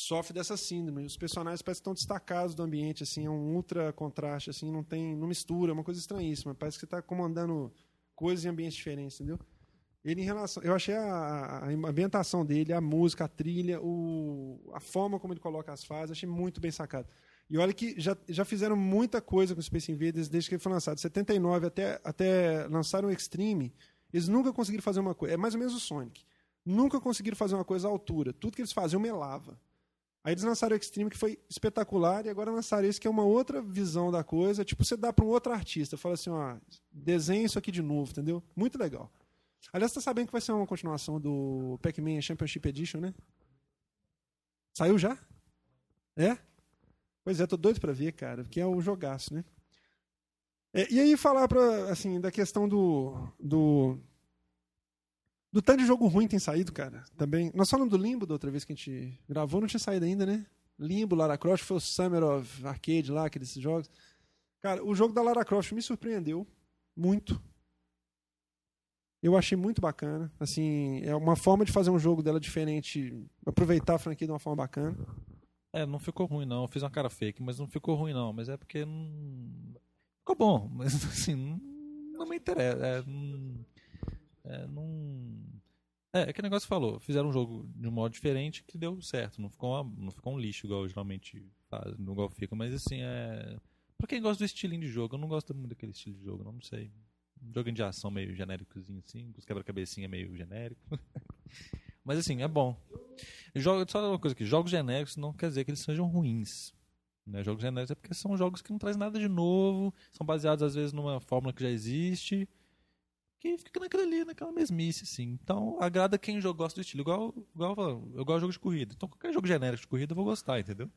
Speaker 1: Sofre dessa síndrome. Os personagens parecem que estão destacados do ambiente, assim, é um ultra contraste, assim, não tem. não mistura, é uma coisa estranhíssima. Parece que você está comandando coisas em ambientes diferentes, entendeu? Ele em relação. Eu achei a, a ambientação dele, a música, a trilha, o, a forma como ele coloca as fases, achei muito bem sacado. E olha que já, já fizeram muita coisa com Space Invaders desde que ele foi lançado. De 79 até, até lançaram o Extreme, eles nunca conseguiram fazer uma coisa. É mais ou menos o Sonic. Nunca conseguiram fazer uma coisa à altura. Tudo que eles faziam melava. Aí eles lançaram o Extreme, que foi espetacular, e agora lançaram esse, que é uma outra visão da coisa. Tipo, você dá para um outro artista. Fala assim, ó, desenha isso aqui de novo, entendeu? Muito legal. Aliás, você tá sabendo que vai ser uma continuação do Pac-Man Championship Edition, né? Saiu já? É? Pois é, tô doido pra ver, cara, porque é um jogaço, né? É, e aí falar pra, assim, da questão do, do do tanto de jogo ruim tem saído, cara, também. Nós falamos do Limbo da outra vez que a gente gravou, não tinha saído ainda, né? Limbo, Lara Croft, foi o Summer of Arcade lá, aqueles jogos. Cara, o jogo da Lara Croft me surpreendeu muito. Eu achei muito bacana. Assim, é uma forma de fazer um jogo dela diferente, aproveitar a franquia de uma forma bacana.
Speaker 2: É, não ficou ruim não. Eu fiz uma cara fake, mas não ficou ruim não. Mas é porque não. Ficou bom, mas *laughs* assim, não, não me interessa. É, não, é, não. É, é que negócio falou. Fizeram um jogo de um modo diferente que deu certo. Não ficou, uma- não ficou um lixo igual geralmente faz, igual fica. Mas assim, é. Pra quem gosta do estilinho de jogo, eu não gosto muito daquele estilo de jogo, não, não sei. Um jogo de ação meio genéricozinho assim, com os quebra-cabecinha meio genérico. *laughs* Mas assim, é bom. Jogo, só uma coisa aqui, jogos genéricos não quer dizer que eles sejam ruins. Né? Jogos genéricos é porque são jogos que não trazem nada de novo, são baseados às vezes numa fórmula que já existe, que fica naquela ali, naquela mesmice, assim. Então, agrada quem gosta do estilo. Igual, igual eu falo, eu gosto de jogo de corrida. Então, qualquer jogo genérico de corrida eu vou gostar, entendeu?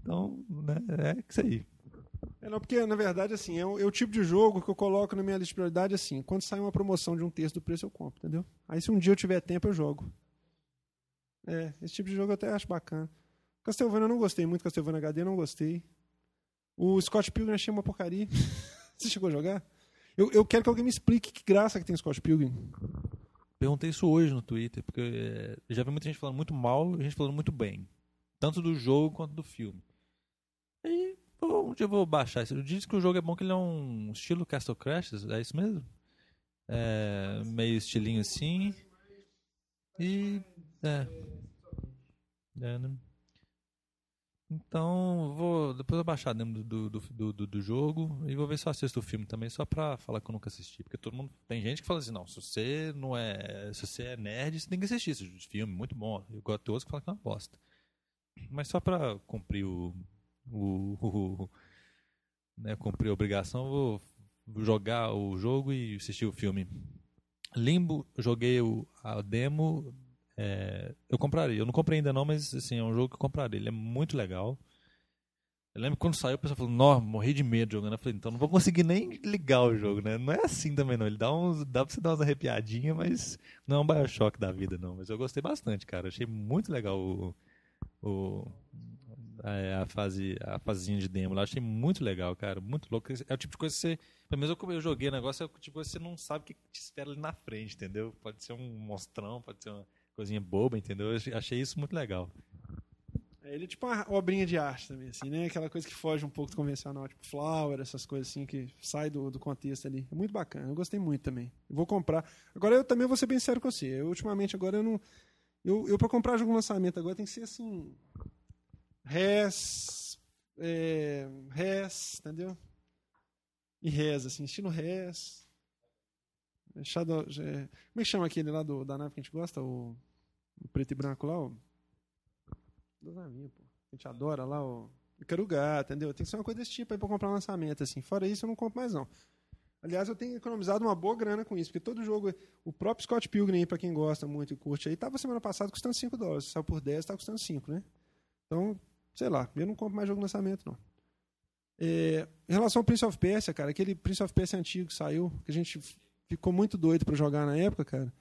Speaker 2: Então, né, é isso aí.
Speaker 1: É, não, porque, na verdade, assim, é o, é o tipo de jogo que eu coloco na minha lista de prioridade, assim, quando sai uma promoção de um terço do preço, eu compro, entendeu? Aí, se um dia eu tiver tempo, eu jogo. É, esse tipo de jogo eu até acho bacana. Castlevania eu não gostei muito, Castlevania HD eu não gostei. O Scott Pilgrim achei uma porcaria. *laughs* Você chegou a jogar? Eu, eu quero que alguém me explique que graça que tem Scott Pilgrim.
Speaker 2: Perguntei isso hoje no Twitter, porque é, já vi muita gente falando muito mal e gente falando muito bem. Tanto do jogo quanto do filme. Pô, um dia eu vou baixar isso. Diz que o jogo é bom, que ele é um estilo Castle Crashers, é isso mesmo? É, meio estilinho assim. E. É. É, né? Então, vou, depois eu baixar dentro do, do, do, do, jogo e vou ver se eu assisto o filme também, só pra falar que eu nunca assisti. Porque todo mundo. Tem gente que fala assim, não, se você não é. Se você é nerd, você tem que assistir esse filme, muito bom. Eu gosto de outros que falam que é uma bosta. Mas só pra cumprir o. o, o né, cumprir a obrigação, vou, jogar o jogo e assistir o filme. Limbo, joguei o, a demo. É, eu compraria. Eu não comprei ainda não, mas assim, é um jogo que eu compraria. Ele é muito legal. Eu lembro quando saiu, o pessoal falou, nossa, morri de medo jogando. Eu falei, então não vou conseguir nem ligar o jogo, né? Não é assim também, não. Ele dá uns. Dá pra você dar umas arrepiadinhas, mas não é um Bioshock da vida, não. Mas eu gostei bastante, cara. Achei muito legal o. o a, a fase a fasezinha de demo lá, achei muito legal, cara, muito louco. É o tipo de coisa que você, pelo menos eu, eu joguei o negócio, é o tipo de coisa que você não sabe o que te espera ali na frente, entendeu? Pode ser um monstrão, pode ser uma coisinha boba, entendeu? Eu achei- isso muito legal.
Speaker 1: É, ele é tipo uma obrinha de arte também, assim, né? Aquela coisa que foge um pouco do convencional, tipo Flower, essas coisas assim, que sai do, do contexto ali. É muito bacana, eu gostei muito também. Eu vou comprar. Agora eu também vou ser bem sério com você. Eu, ultimamente agora eu não. Eu, eu pra comprar jogo lançamento agora tem que ser assim. Res. É, res, entendeu? E res, assim, estilo res. Shadow, é, como é que chama aquele lá do, da nave que a gente gosta? O, o preto e branco lá? O, navinhas, pô. A gente adora lá o Icarugá, entendeu? Tem que ser uma coisa desse tipo aí pra comprar um lançamento, assim. Fora isso, eu não compro mais, não. Aliás, eu tenho economizado uma boa grana com isso, porque todo jogo, o próprio Scott Pilgrim, pra quem gosta muito e curte aí, tava semana passada custando 5 dólares. Saiu por 10, tá custando 5, né? Então, sei lá, eu não compro mais jogo lançamento, não. É, em relação ao Prince of Persia, cara, aquele Prince of Persia antigo que saiu, que a gente ficou muito doido pra jogar na época, cara.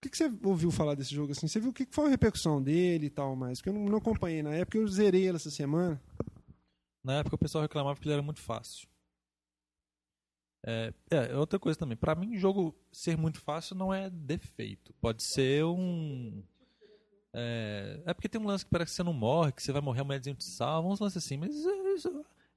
Speaker 1: que, que você ouviu falar desse jogo assim? Você viu o que foi a repercussão dele e tal mais? Porque eu não, acompanhei na época, eu zerei ele essa semana.
Speaker 2: Na época o pessoal reclamava que ele era muito fácil. É, é outra coisa também. Para mim, jogo ser muito fácil não é defeito. Pode ser um. É, é, porque tem um lance que parece que você não morre, que você vai morrer, a mulherzinha te salva, uns lances assim, mas é,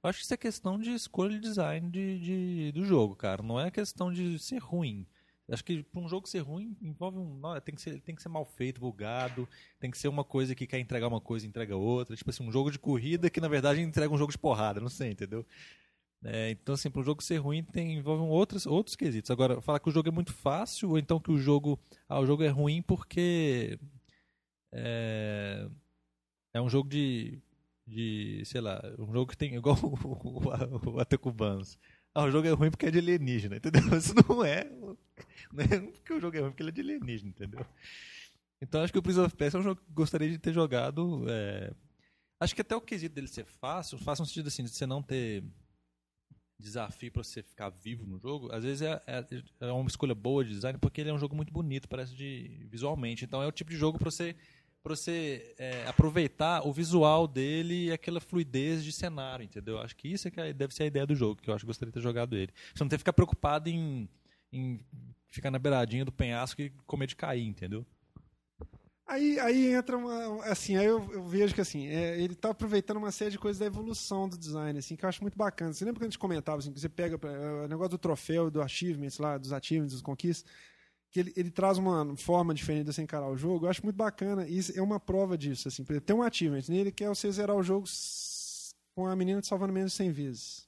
Speaker 2: acho que isso é questão de escolha de design de, de, do jogo, cara. Não é questão de ser ruim. Acho que para um jogo ser ruim envolve um. Não, tem, que ser, tem que ser mal feito, bugado, tem que ser uma coisa que quer entregar uma coisa e entrega outra. Tipo assim, um jogo de corrida que na verdade entrega um jogo de porrada, não sei, entendeu? É, então, assim, para um jogo ser ruim, tem, envolve outros, outros quesitos. Agora, falar que o jogo é muito fácil, ou então que o jogo. Ah, o jogo é ruim porque. É, é um jogo de. De. sei lá, um jogo que tem. *laughs* igual o, o, o Atacubanos. Ah, o jogo é ruim porque é de alienígena, entendeu? *laughs* Isso não é. Não é porque o jogo é ruim porque ele é de alienígena, entendeu? Então acho que o Prince of Persia é um jogo que eu gostaria de ter jogado. É... Acho que até o quesito dele ser fácil, fácil no sentido assim, de você não ter desafio para você ficar vivo no jogo, às vezes é, é, é, uma escolha boa de design, porque ele é um jogo muito bonito, parece de visualmente. Então é o tipo de jogo para você para você é, aproveitar o visual dele e aquela fluidez de cenário, entendeu? Acho que isso é que é, deve ser a ideia do jogo, que eu acho que gostaria de ter jogado ele. Você não tem que ficar preocupado em, em ficar na beiradinha do penhasco e comer de cair, entendeu?
Speaker 1: Aí, aí entra uma. Assim, aí eu, eu vejo que assim, é, ele está aproveitando uma série de coisas da evolução do design, assim, que eu acho muito bacana. Você lembra que a gente comentava assim, que você pega é, o negócio do troféu, do achievements lá, dos achievements, dos conquistas, que ele, ele traz uma forma diferente de você encarar o jogo. Eu acho muito bacana. E é uma prova disso. Assim, tem um achievement nele que é você zerar o jogo com a menina te salvando menos de 100 vezes.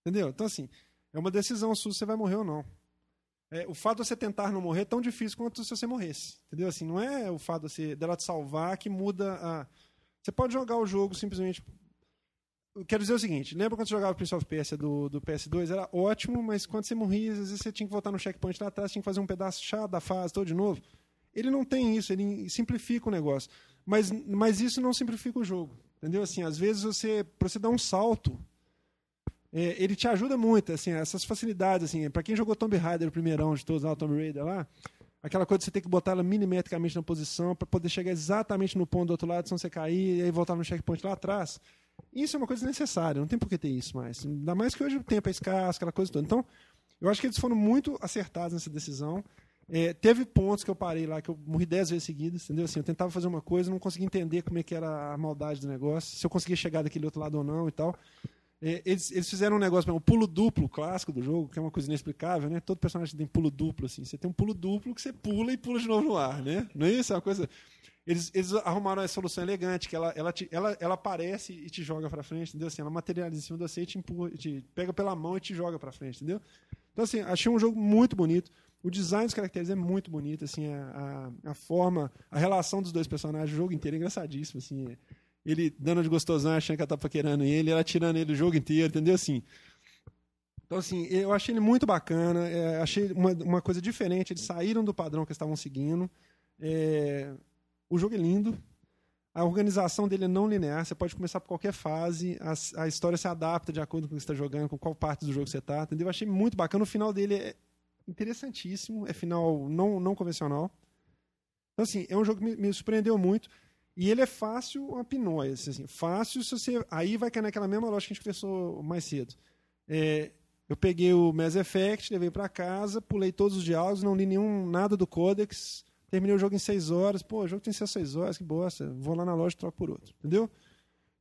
Speaker 1: Entendeu? Então, assim, é uma decisão sua se você vai morrer ou não. É, o fato de você tentar não morrer é tão difícil quanto se você morresse. Entendeu? Assim, não é o fato de você, dela te salvar que muda a. Você pode jogar o jogo simplesmente. Eu quero dizer o seguinte: lembra quando você jogava o Prince of Persia do, do PS2? Era ótimo, mas quando você morria, às vezes você tinha que voltar no checkpoint lá atrás, tinha que fazer um pedaço chato da fase todo de novo. Ele não tem isso, ele simplifica o negócio. Mas, mas isso não simplifica o jogo. Entendeu? Assim, às vezes você, para você dar um salto, é, ele te ajuda muito, assim, essas facilidades, assim, para quem jogou Tomb Raider, o primeirão de todos, lá, o Tomb Raider lá, aquela coisa de você ter que botar ela milimetricamente na posição para poder chegar exatamente no ponto do outro lado, senão você cair e aí voltar no checkpoint lá atrás. Isso é uma coisa necessária, não tem por que ter isso mais. Ainda mais que hoje o tempo é escasso, aquela coisa toda. Então, eu acho que eles foram muito acertados nessa decisão. É, teve pontos que eu parei lá, que eu morri dez vezes seguidas, entendeu? Assim, eu tentava fazer uma coisa, não conseguia entender como é que era a maldade do negócio, se eu conseguia chegar daquele outro lado ou não e tal. É, eles, eles, fizeram um negócio, um pulo duplo clássico do jogo, que é uma coisa inexplicável, né? Todo personagem tem pulo duplo, assim. Você tem um pulo duplo que você pula e pula de novo no ar, né? Não é isso? É uma coisa... Eles, eles arrumaram a solução elegante, que ela, ela, te, ela, ela aparece e te joga para frente, entendeu? Assim, ela materializa em cima de você e te, empurra, te pega pela mão e te joga para frente, entendeu? Então, assim, achei um jogo muito bonito. O design dos caracteres é muito bonito, assim, a, a, a forma, a relação dos dois personagens, o jogo inteiro é engraçadíssimo, assim ele dando de gostosão, achando que ela tá paquerando ele, ela tirando ele o jogo inteiro, entendeu? Assim. Então, assim, eu achei ele muito bacana, é, achei uma, uma coisa diferente, eles saíram do padrão que estavam seguindo. É, o jogo é lindo, a organização dele é não linear, você pode começar por qualquer fase, a, a história se adapta de acordo com o que você está jogando, com qual parte do jogo você está, entendeu? Eu achei muito bacana, o final dele é interessantíssimo, é final não, não convencional. Então, assim, é um jogo que me, me surpreendeu muito. E ele é fácil uma pinóia, assim, fácil se você. Aí vai cair naquela mesma lógica que a gente conversou mais cedo. É, eu peguei o Mass Effect, levei para casa, pulei todos os diálogos, não li nenhum nada do Codex, terminei o jogo em 6 horas. Pô, o jogo tem que ser 6 horas, que bosta. Vou lá na loja e troco por outro. Entendeu?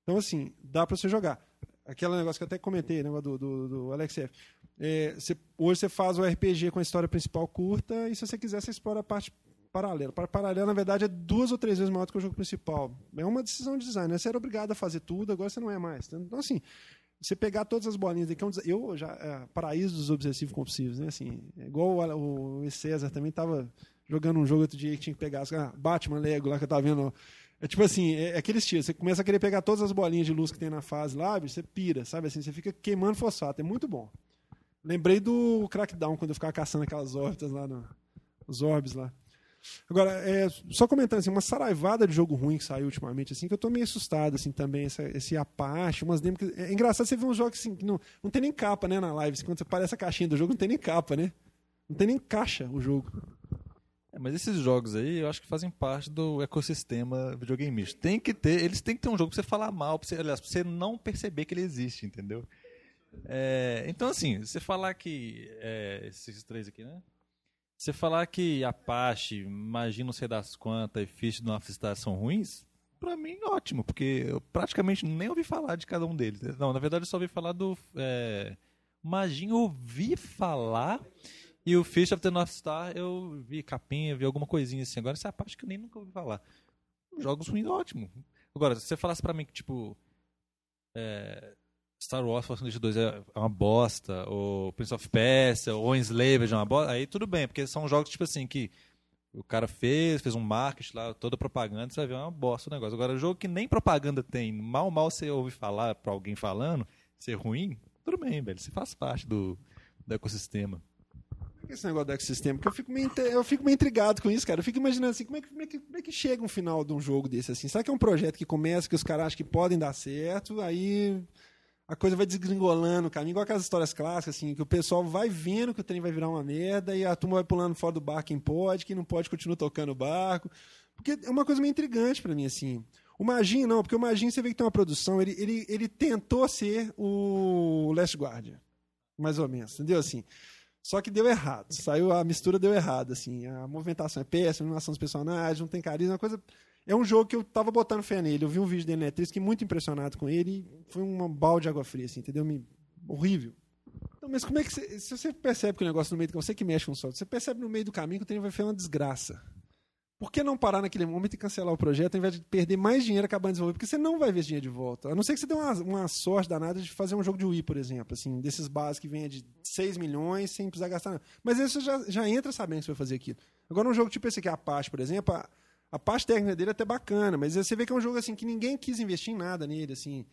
Speaker 1: Então, assim, dá para você jogar. Aquele negócio que eu até comentei, negócio do, do, do Alex F. É, hoje você faz o RPG com a história principal curta, e se você quiser, você explora a parte paralelo. Para paralelo, na verdade, é duas ou três vezes maior do que o jogo principal. É uma decisão de design. Né? Você era obrigado a fazer tudo, agora você não é mais. Então, assim, você pegar todas as bolinhas aqui, é eu já é, paraíso dos obsessivos compulsivos, né? Assim, é igual o, o César também estava jogando um jogo outro dia que tinha que pegar ah, Batman Lego lá que eu tava vendo. É tipo assim, é, é aquele estilo, você começa a querer pegar todas as bolinhas de luz que tem na fase lá, você pira, sabe assim, você fica queimando fosfato, é muito bom. Lembrei do Crackdown quando eu ficava caçando aquelas órbitas lá, no, os orbes lá. Agora, é, só comentando assim, uma saraivada de jogo ruim que saiu ultimamente, assim, que eu tô meio assustado, assim, também, essa, esse Apache, umas demos que... É engraçado você ver uns jogos assim, que não, não tem nem capa, né, na live, assim, quando você aparece a caixinha do jogo, não tem nem capa, né? Não tem nem caixa o jogo.
Speaker 2: É, mas esses jogos aí, eu acho que fazem parte do ecossistema videogameista. Tem que ter, eles têm que ter um jogo pra você falar mal, pra você, aliás, pra você não perceber que ele existe, entendeu? É, então, assim, você falar que. É, esses três aqui, né? Você falar que Apache, Imagina não sei das quantas e Fish do North são ruins, pra mim ótimo, porque eu praticamente nem ouvi falar de cada um deles. Não, na verdade eu só ouvi falar do. É, Imagina ouvi falar. E o Fish of the North Star eu vi capinha, vi alguma coisinha assim. Agora essa é a parte que eu nem nunca ouvi falar. Jogos ruins, ótimo. Agora, se você falasse pra mim que, tipo. É, Star Wars Force Unleashed 2 é uma bosta, ou Prince of Persia, ou Enslaved é uma bosta, aí tudo bem, porque são jogos tipo assim que o cara fez, fez um marketing lá, toda propaganda, você vai ver é uma bosta o negócio. Agora, jogo que nem propaganda tem, mal mal você ouve falar pra alguém falando, ser ruim, tudo bem, velho, você faz parte do, do ecossistema.
Speaker 1: Esse negócio do ecossistema, porque eu fico, meio, eu fico meio intrigado com isso, cara. Eu fico imaginando assim, como é, que, como, é que, como é que chega um final de um jogo desse assim? Será que é um projeto que começa, que os caras acham que podem dar certo, aí a coisa vai desgringolando o caminho, igual aquelas histórias clássicas, assim, que o pessoal vai vendo que o trem vai virar uma merda e a turma vai pulando fora do barco quem pode, quem não pode continua tocando o barco. Porque é uma coisa meio intrigante para mim, assim. O Magin não, porque o Magin você vê que tem uma produção, ele, ele, ele tentou ser o Last Guardian, mais ou menos, entendeu? Assim, só que deu errado, saiu, a mistura deu errado, assim, a movimentação é péssima, a animação dos personagens, não tem carisma, uma coisa é um jogo que eu tava botando fé nele. Eu vi um vídeo dele na Netflix, fiquei muito impressionado com ele. foi uma balde de água fria, assim, entendeu? Me... Horrível. Então, mas como é que você, se você percebe que o negócio no meio do você que mexe com o software, você percebe no meio do caminho que o trem vai ser uma desgraça. Por que não parar naquele momento e cancelar o projeto ao invés de perder mais dinheiro acabando de desenvolver? Porque você não vai ver esse dinheiro de volta. A não ser que você dê uma, uma sorte danada de fazer um jogo de Wii, por exemplo, assim, desses bases que venha de 6 milhões sem precisar gastar nada. Mas aí você já, já entra sabendo que você vai fazer aquilo. Agora, um jogo tipo esse aqui, a Apache, por exemplo, a, a parte técnica dele é até bacana, mas você vê que é um jogo assim que ninguém quis investir em nada nele, assim.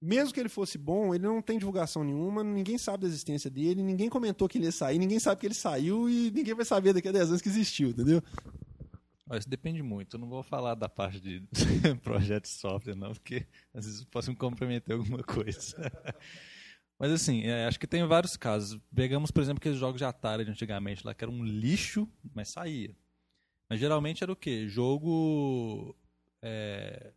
Speaker 1: Mesmo que ele fosse bom, ele não tem divulgação nenhuma, ninguém sabe da existência dele, ninguém comentou que ele ia sair, ninguém sabe que ele saiu e ninguém vai saber daqui a 10 anos que existiu, entendeu?
Speaker 2: Isso depende muito. Eu não vou falar da parte de *laughs* projeto de software, não, porque às vezes posso me comprometer alguma coisa. *laughs* Mas assim, é, acho que tem vários casos. Pegamos, por exemplo, aqueles jogos de Atari de antigamente lá, que era um lixo, mas saía. Mas geralmente era o quê? Jogo é,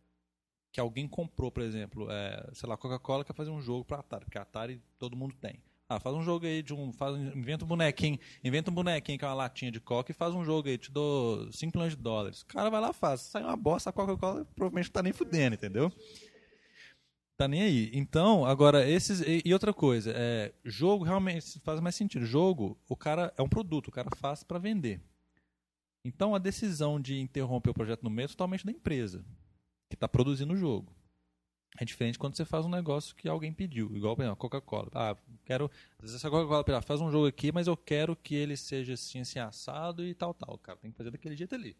Speaker 2: que alguém comprou, por exemplo. É, sei lá, Coca-Cola quer fazer um jogo para Atari, porque Atari todo mundo tem. Ah, faz um jogo aí de um. Faz, inventa um bonequinho. Inventa um bonequinho que é uma latinha de coca e faz um jogo aí, te dou 5 milhões de dólares. O cara vai lá faz. Sai uma bosta, a Coca-Cola provavelmente não tá nem fudendo, entendeu? Tá nem aí. Então, agora, esses. E, e outra coisa, é, jogo realmente faz mais sentido. Jogo, o cara é um produto, o cara faz para vender. Então a decisão de interromper o projeto no meio é totalmente da empresa que está produzindo o jogo. É diferente quando você faz um negócio que alguém pediu, igual por exemplo, Coca-Cola. Ah, quero. Às vezes a Coca-Cola faz um jogo aqui, mas eu quero que ele seja assim, assim, assado e tal, tal. Cara tem que fazer daquele jeito ali.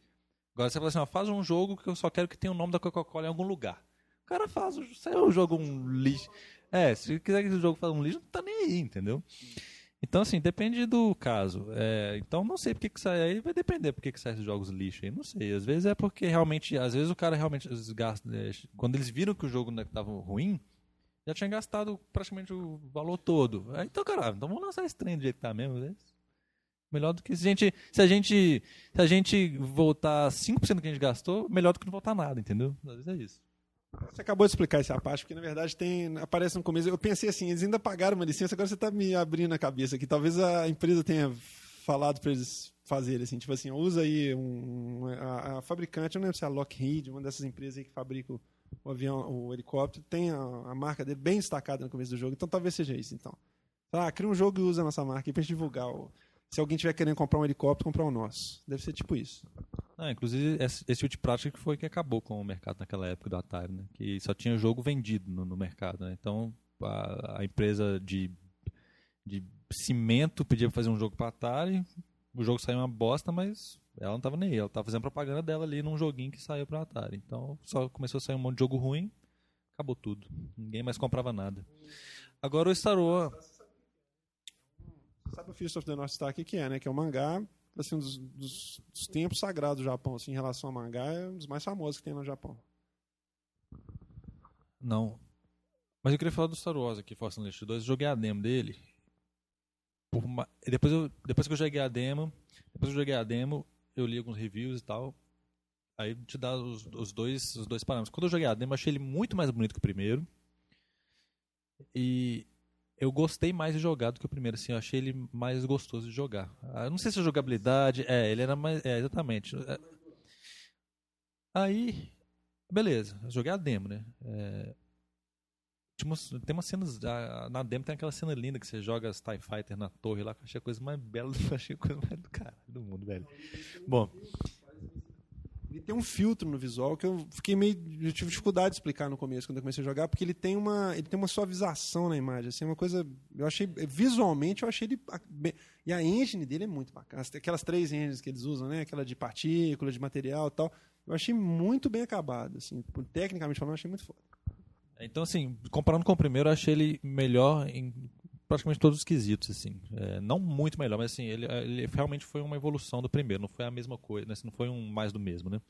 Speaker 2: Agora você fala assim, ó, faz um jogo que eu só quero que tenha o nome da Coca-Cola em algum lugar. O cara faz, se o jogo um lixo. É, se quiser que o jogo faça um lixo, não tá nem aí, entendeu? Então, assim, depende do caso. É, então, não sei porque que sai aí, vai depender porque que sai esses jogos lixo aí. Não sei. Às vezes é porque realmente, às vezes o cara realmente gasta. É, quando eles viram que o jogo estava ruim, já tinha gastado praticamente o valor todo. Então, cara, então vamos lançar esse trem do jeito que tá mesmo. Né? Melhor do que se a gente, se a gente, se a gente voltar 5% do que a gente gastou, melhor do que não voltar nada, entendeu? Às vezes é isso.
Speaker 1: Você acabou de explicar essa parte, porque na verdade tem aparece no começo. Eu pensei assim, eles ainda pagaram uma licença, agora você está me abrindo a cabeça aqui. Talvez a empresa tenha falado para eles fazerem assim, tipo assim, usa aí um, a, a, fabricante, eu não lembro se é a Lockheed, uma dessas empresas aí que fabrica o, o avião, o helicóptero, tem a, a, marca dele bem destacada no começo do jogo, então talvez seja isso, então. Ah, cria um jogo e usa a nossa marca gente divulgar. Se alguém tiver querendo comprar um helicóptero, comprar o nosso. Deve ser tipo isso.
Speaker 2: Ah, inclusive, esse, tipo de prática foi que acabou com o mercado naquela época do Atari, né? Que só tinha jogo vendido no, no mercado, né? Então, a, a, empresa de, de cimento pedia pra fazer um jogo para Atari, o jogo saiu uma bosta, mas ela não tava nem aí. Ela tava fazendo propaganda dela ali num joguinho que saiu para Atari. Então, só começou a sair um monte de jogo ruim, acabou tudo. Ninguém mais comprava nada. Agora o Star Wars...
Speaker 1: Sabe o Fist of the North Star, que, que é, né? Que é um mangá assim, dos, dos, dos, tempos sagrados do Japão, assim, em relação ao mangá, é um dos mais famosos que tem no Japão.
Speaker 2: Não. Mas eu queria falar do Star Wars aqui, Force Unleashed 2. Eu joguei a demo dele. Uma... Depois, eu, depois que eu joguei a demo, depois eu joguei a demo, eu li alguns reviews e tal. Aí te dá os, os dois, os dois parâmetros. Quando eu joguei a demo, eu achei ele muito mais bonito que o primeiro. E eu gostei mais de jogar do que o primeiro, assim, eu achei ele mais gostoso de jogar. Ah, não sei se a jogabilidade. É, ele era mais. É, exatamente. É. Aí. Beleza, eu joguei a demo, né? É, tem umas cenas. Na demo tem aquela cena linda que você joga as TIE Fighter na torre lá, que eu achei a coisa mais bela, *laughs* achei a coisa mais do caralho do mundo, velho. Bom.
Speaker 1: Ele tem um filtro no visual que eu fiquei meio. Eu tive dificuldade de explicar no começo, quando eu comecei a jogar, porque ele tem uma, ele tem uma suavização na imagem. Assim, uma coisa. Eu achei. Visualmente, eu achei ele. E a engine dele é muito bacana. Aquelas três engines que eles usam, né? Aquela de partícula, de material e tal. Eu achei muito bem acabado. Assim, tecnicamente falando, eu achei muito foda.
Speaker 2: Então, assim, comparando com o primeiro, eu achei ele melhor em praticamente todos os quesitos, assim. É, não muito melhor, mas assim, ele, ele, realmente foi uma evolução do primeiro, não foi a mesma coisa, né? não foi um mais do mesmo, né?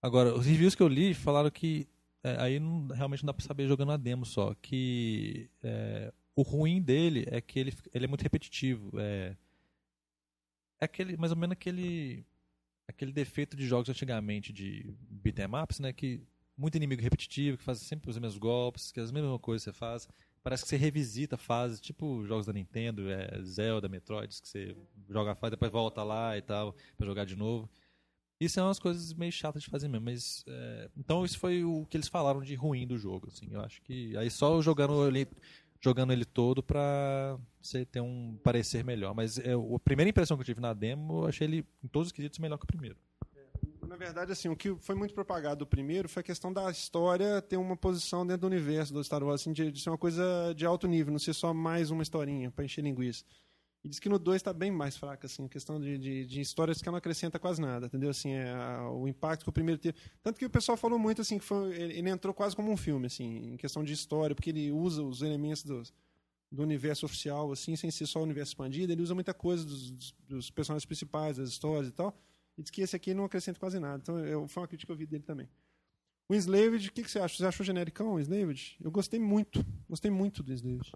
Speaker 2: Agora, os reviews que eu li falaram que é, aí não, realmente não dá pra saber jogando a demo só, que é, o ruim dele é que ele, ele é muito repetitivo. É, é aquele, mais ou menos aquele aquele defeito de jogos antigamente de beat'em ups, né, que muito inimigo repetitivo, que faz sempre os mesmos golpes, que é as mesmas coisas você faz parece que você revisita fases, tipo jogos da Nintendo, é Zelda, Metroid, que você joga a fase, depois volta lá e tal, pra jogar de novo. Isso é umas coisas meio chatas de fazer mesmo, mas. É, então isso foi o que eles falaram de ruim do jogo, assim. Eu acho que. Aí só jogando ele, jogando ele todo pra você ter um parecer melhor. Mas é, a primeira impressão que eu tive na demo, eu achei ele, em todos os quesitos, melhor que o primeiro
Speaker 1: na verdade, assim, o que foi muito propagado primeiro foi a questão da história ter uma posição dentro do universo do Star Wars, assim, de, de ser uma coisa de alto nível, não ser só mais uma historinha para encher linguiça. E diz que no 2 está bem mais fraca, assim, a questão de, de, de histórias que não acrescenta quase nada, entendeu? Assim, é, o impacto que o primeiro teve. Tanto que o pessoal falou muito, assim, que foi, ele, ele, entrou quase como um filme, assim, em questão de história, porque ele usa os elementos dos, do universo oficial, assim, sem ser só o universo expandido, ele usa muita coisa dos, dos personagens principais, das histórias e tal, e diz que esse aqui não acrescenta quase nada. Então, eu, foi uma crítica que eu vi dele também. O Enslaved, o que, que você acha? Você achou genericão o Enslaved? Eu gostei muito. Gostei muito do Enslaved.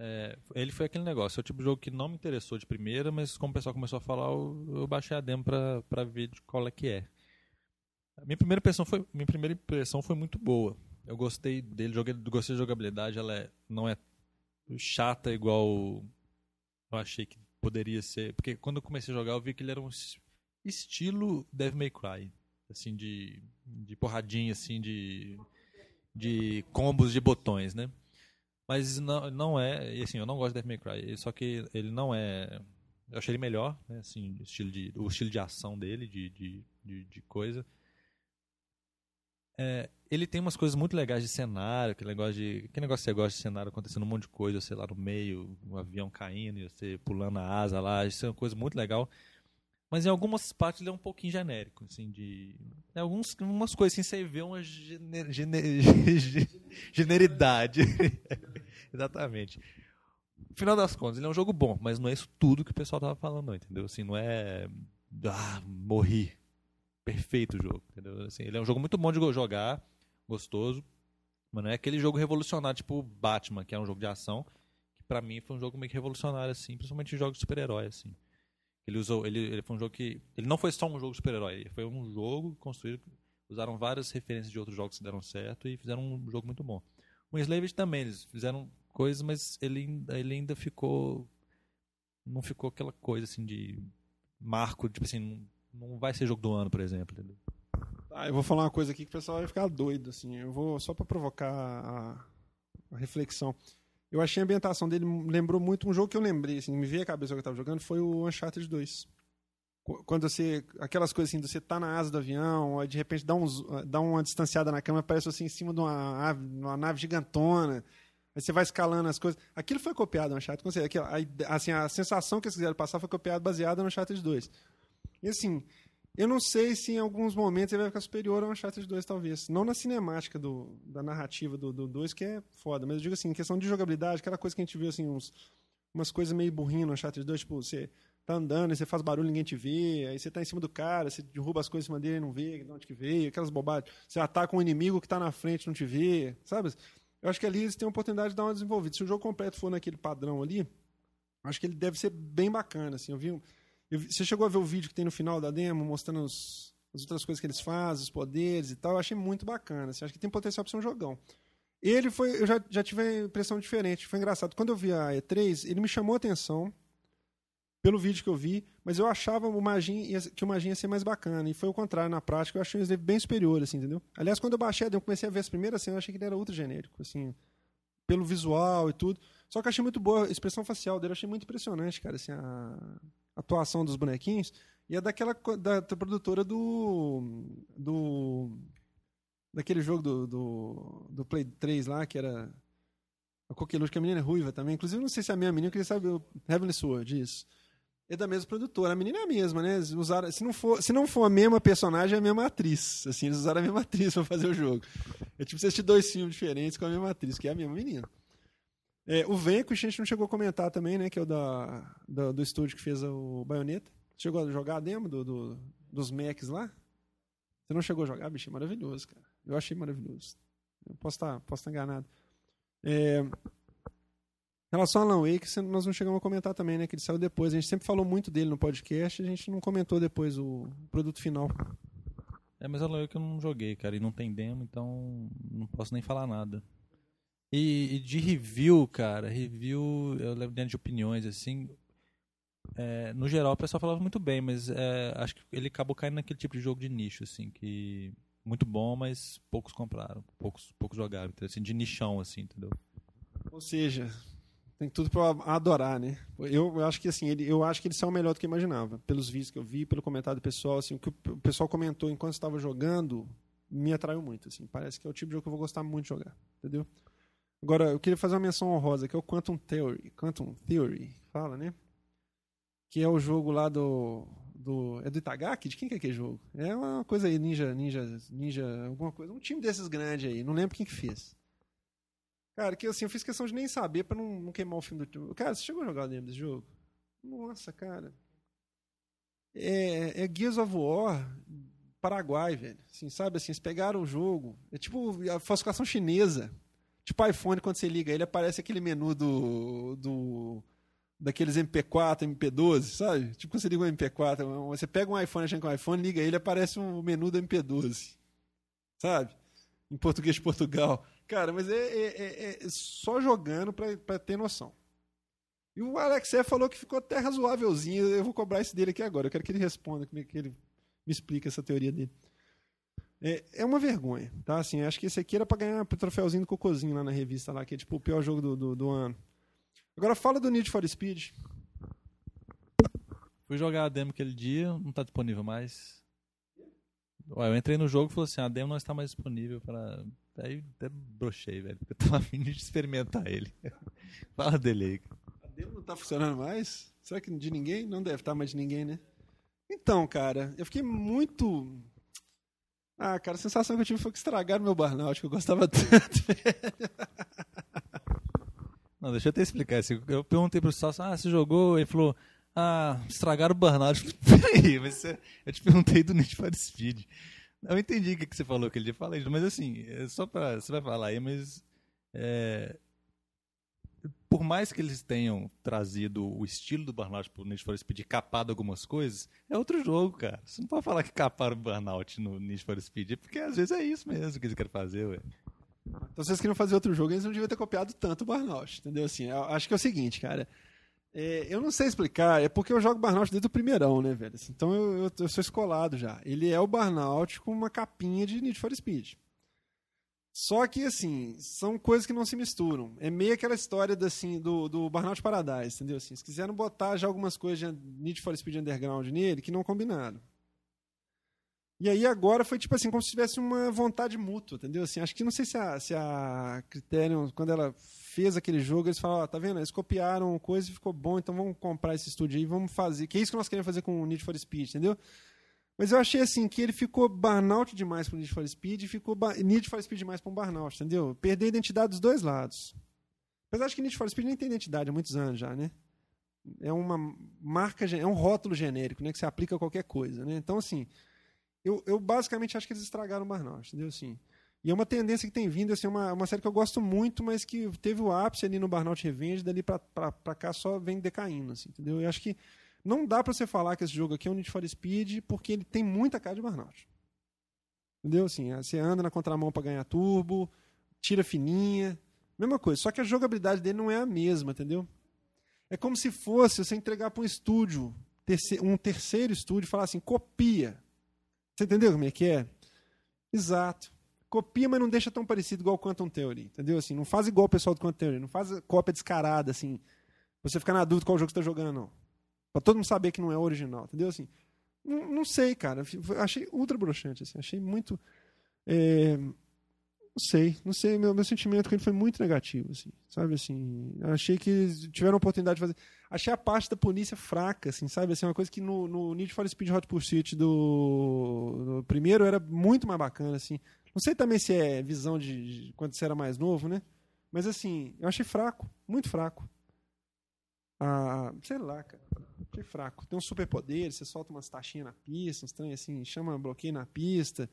Speaker 2: É, ele foi aquele negócio, é o tipo de jogo que não me interessou de primeira, mas como o pessoal começou a falar, eu, eu baixei a demo pra, pra ver de qual é que é. A minha primeira impressão foi, minha primeira impressão foi muito boa. Eu gostei dele, joguei, gostei da jogabilidade, ela é, não é chata igual eu achei que poderia ser. Porque quando eu comecei a jogar, eu vi que ele era um estilo Devil May Cry. Assim, de, de porradinha, assim, de, de combos de botões, né? Mas não, não é, assim, eu não gosto de Devil May Cry, só que ele não é... Eu achei ele melhor, né? Assim, estilo de, o estilo de ação dele, de, de, de, de coisa. É, ele tem umas coisas muito legais de cenário, aquele negócio de. Que negócio você gosta de cenário acontecendo um monte de coisa, sei lá, no meio, um avião caindo, e você pulando a asa lá, isso é uma coisa muito legal. Mas em algumas partes ele é um pouquinho genérico, assim, de. Em alguns, algumas coisas assim, você vê uma gener, gener, generidade. *laughs* Exatamente. No final das contas, ele é um jogo bom, mas não é isso tudo que o pessoal tava falando, entendeu? Assim, não é. Ah, morri. Perfeito o jogo, entendeu? Assim, ele é um jogo muito bom de jogar, gostoso, mas não é aquele jogo revolucionário tipo Batman, que é um jogo de ação, que pra mim foi um jogo meio que revolucionário, assim, principalmente jogos de super-herói, assim. Ele usou, ele, ele foi um jogo que. Ele não foi só um jogo super-herói, foi um jogo construído. Usaram várias referências de outros jogos que deram certo e fizeram um jogo muito bom. O Enslaved também, eles fizeram coisas, mas ele, ele ainda ficou. Não ficou aquela coisa assim de marco, tipo assim, não vai ser jogo do ano, por exemplo.
Speaker 1: Ah, eu vou falar uma coisa aqui que o pessoal vai ficar doido, assim. Eu vou só para provocar a, a reflexão. Eu achei a ambientação dele lembrou muito um jogo que eu lembrei, assim, me veio a cabeça que eu estava jogando, foi o Uncharted 2. Quando você. Aquelas coisas assim, você tá na asa do avião, de repente dá, uns, dá uma distanciada na câmera, parece assim em cima de uma, uma nave gigantona. Aí você vai escalando as coisas. Aquilo foi copiado no Uncharted. Aquilo, assim, a sensação que eles quiseram passar foi copiada baseada no Uncharted 2. E assim, eu não sei se em alguns momentos ele vai ficar superior ao Uncharted 2, talvez. Não na cinemática do, da narrativa do, do 2, que é foda. Mas eu digo assim, em questão de jogabilidade, aquela coisa que a gente viu, assim, uns, umas coisas meio burrinhas no Uncharted 2, tipo, você tá andando, e você faz barulho ninguém te vê, aí você tá em cima do cara, você derruba as coisas em cima dele e não vê de onde que veio, aquelas bobagens. Você ataca um inimigo que tá na frente não te vê, sabe? Eu acho que ali eles têm a oportunidade de dar uma desenvolvida. Se o jogo completo for naquele padrão ali, acho que ele deve ser bem bacana, assim. Eu vi Eu você chegou a ver o vídeo que tem no final da demo, mostrando os- as outras coisas que eles fazem, os poderes e tal. Eu achei muito bacana. Assim, acho que tem potencial para ser um jogão. Ele foi. Eu já, já tive a impressão diferente. Foi engraçado. Quando eu vi a E3, ele me chamou a atenção pelo vídeo que eu vi, mas eu achava o Magin que o Magin ia ser mais bacana. E foi o contrário na prática. Eu achei o Slave bem superior, assim, entendeu? Aliás, quando eu baixei demo, comecei a ver as primeiras cenas, eu achei que ele era ultra genérico, assim, pelo visual e tudo. Só que eu achei muito boa a expressão facial dele, eu achei muito impressionante, cara, assim, a atuação dos bonequinhos. E é daquela da, da produtora do. do. daquele jogo do, do, do Play 3 lá, que era. A Coqueluche, que a menina é ruiva também. Inclusive, não sei se é a minha menina, eu queria saber o Heavenly Sword, isso. É da mesma produtora. A menina é a mesma, né? Usaram, se, não for, se não for a mesma personagem, é a mesma atriz. Assim, eles usaram a mesma atriz pra fazer o jogo. É tipo você assistir dois filmes diferentes com a mesma atriz, que é a mesma menina. É, o Venco, a gente não chegou a comentar também, né? Que é o da, da- do estúdio que fez o Bayonetta. Chegou a jogar a demo do, do- dos Macs lá? Você não chegou a jogar? Bicho, é maravilhoso, cara. Eu achei maravilhoso. Eu posso estar posso estar enganado. É, em relação ao Alan Wake, nós não chegamos a comentar também, né? Que ele saiu depois. A gente sempre falou muito dele no podcast, a gente não comentou depois o produto final.
Speaker 2: É, mas ela que eu não joguei, cara, e não tem demo, então não posso nem falar nada. E, e de review, cara, review, eu lembro dentro de opiniões, assim. é, no geral, o pessoal falava muito bem, mas é, acho que ele acabou caindo naquele tipo de jogo de nicho, assim, que. Muito bom, mas poucos compraram, poucos, poucos jogaram, entendeu? assim, de nichão, assim, entendeu?
Speaker 1: Ou seja, tem tudo pra adorar, né? Eu, eu acho que assim, ele, eu acho que ele saiu melhor do que eu imaginava. Pelos vídeos que eu vi, pelo comentário do pessoal, assim, o que o pessoal comentou enquanto estava jogando me atraiu muito, assim. Parece que é o tipo de jogo que eu vou gostar muito de jogar, entendeu? Agora, eu queria fazer uma menção honrosa, que é o Quantum Theory, Quantum Theory, fala, né? Que é o jogo lá do do é do Itagaki? De quem que é aquele jogo? É uma coisa aí, Ninja, Ninja, Ninja, alguma coisa, um time desses grandes aí, não lembro quem que fez. Cara, que assim, eu fiz questão de nem saber pra não, não queimar o filme do jogo. Cara, você chegou a jogar dentro desse jogo? Nossa, cara. É, é Gears of War Paraguai, velho. Assim, sabe assim, eles pegaram o jogo. É tipo a falsificação chinesa. Tipo iPhone, quando você liga ele, aparece aquele menu do. do daqueles MP4, MP12, sabe? Tipo quando você liga um MP4, você pega um iPhone achando que é um iPhone, liga ele, aparece um menu do MP12. Sabe? Em português de Portugal. Cara, mas é, é- é- é só jogando pra ter noção. E o Alexé falou que ficou até razoávelzinho. Eu vou cobrar esse dele aqui agora. Eu quero que ele responda, que que ele me explique essa teoria dele. É, é uma vergonha, tá? Assim, acho que esse aqui era pra ganhar o troféuzinho do Cocôzinho lá na revista, lá, que é tipo o pior jogo do, do, do ano. Agora fala do Need for Speed.
Speaker 2: Fui jogar a demo aquele dia, não tá disponível mais. Ué, eu entrei no jogo e falei assim, a demo não está mais disponível para... Aí até brochei, velho, porque eu tava *laughs* afim de experimentar ele. *laughs* Fala dele aí.
Speaker 1: A demo não tá funcionando mais? Será que de ninguém? Não deve estar mais de ninguém, né? Então, cara, eu fiquei muito. Ah, cara, a sensação que eu tive foi que estragaram meu burnout, que eu gostava *laughs* tanto.
Speaker 2: Não, deixa eu até explicar. assim, Eu perguntei pro Salso, ah, você jogou? Ele falou, ah, estragaram o burnout. Eu falei, Peraí, mas você- eu te perguntei do Need for Speed. Eu entendi o que que você falou aquele dia, falei, mas assim, é só pra. Você vai falar aí, mas. é, por mais que eles tenham trazido o estilo do Burnout pro Need for Speed e capado algumas coisas, é outro jogo, cara. Você não pode falar que caparam o Burnout no Need for Speed, porque às vezes é isso mesmo que eles querem fazer, ué.
Speaker 1: Então, se vocês queriam fazer outro jogo, eles não deviam ter copiado tanto o Burnout, entendeu? Assim, acho que é o seguinte, cara. É, eu não sei explicar, é porque eu jogo Burnout desde o primeirão, né, velho? Assim, então eu, eu, eu sou escolado já. Ele é o Burnout com uma capinha de Need for Speed. Só que, assim, são coisas que não se misturam. É meio aquela história da, assim, do, do Burnout Paradise, entendeu? Assim, se quiseram botar já algumas coisas de Need for Speed Underground nele que não combinaram. E aí agora foi tipo assim, como se tivesse uma vontade mútua, entendeu? Assim, acho que não sei se a, se a Criterion, quando ela fez aquele jogo, eles falaram, ó, tá vendo? Eles copiaram coisa e ficou bom, então vamos comprar esse estúdio aí vamos fazer. Que é isso que nós queremos fazer com o Need for Speed, entendeu? Mas eu achei assim que ele ficou burnout demais pro Need for Speed e ficou Need for Speed demais para um burnout, entendeu? Perder a identidade dos dois lados. Apesar de que Need for Speed nem tem identidade há muitos anos já, né? É uma marca, é um rótulo genérico, né? Que se aplica a qualquer coisa, né? Então, assim, eu, eu basicamente acho que eles estragaram o Burnout, entendeu? Assim, e é uma tendência que tem vindo, assim, uma, uma série que eu gosto muito, mas que teve o ápice ali no Burnout Revenge, dali pra cá só vem decaindo, assim, entendeu? Eu acho que Não dá pra você falar que esse jogo aqui é um Need for Speed porque ele tem muita cara de Burnout. Entendeu? Assim, você anda na contramão pra ganhar turbo, tira fininha, mesma coisa. Só que a jogabilidade dele não é a mesma, entendeu? É como se fosse você entregar para um estúdio, um terceiro estúdio, e falar assim: copia. Você entendeu como é que é? Exato. Copia, mas não deixa tão parecido igual o Quantum Theory, entendeu? Assim, não faz igual o pessoal do Quantum Theory, não faz cópia descarada, assim. Você ficar na dúvida qual jogo você está jogando, não. Pra todo mundo saber que não é original, entendeu? Assim, não, não sei, cara. Achei ultra broxante, assim. Achei muito. É, não sei, não sei. Meu, meu sentimento com ele foi muito negativo, assim. Sabe, assim. Achei que tiveram a oportunidade de fazer. Achei a parte da polícia fraca, assim, sabe? Assim, uma coisa que no, no Need for Speed Hot Pursuit do, do primeiro era muito mais bacana, assim. Não sei também se é visão de, de quando você era mais novo, né? Mas, assim, eu achei fraco, muito fraco. Ah, sei lá, cara. Fraco. Tem um superpoder, você solta umas taxinhas na pista, uns trem assim, chama bloqueio na pista,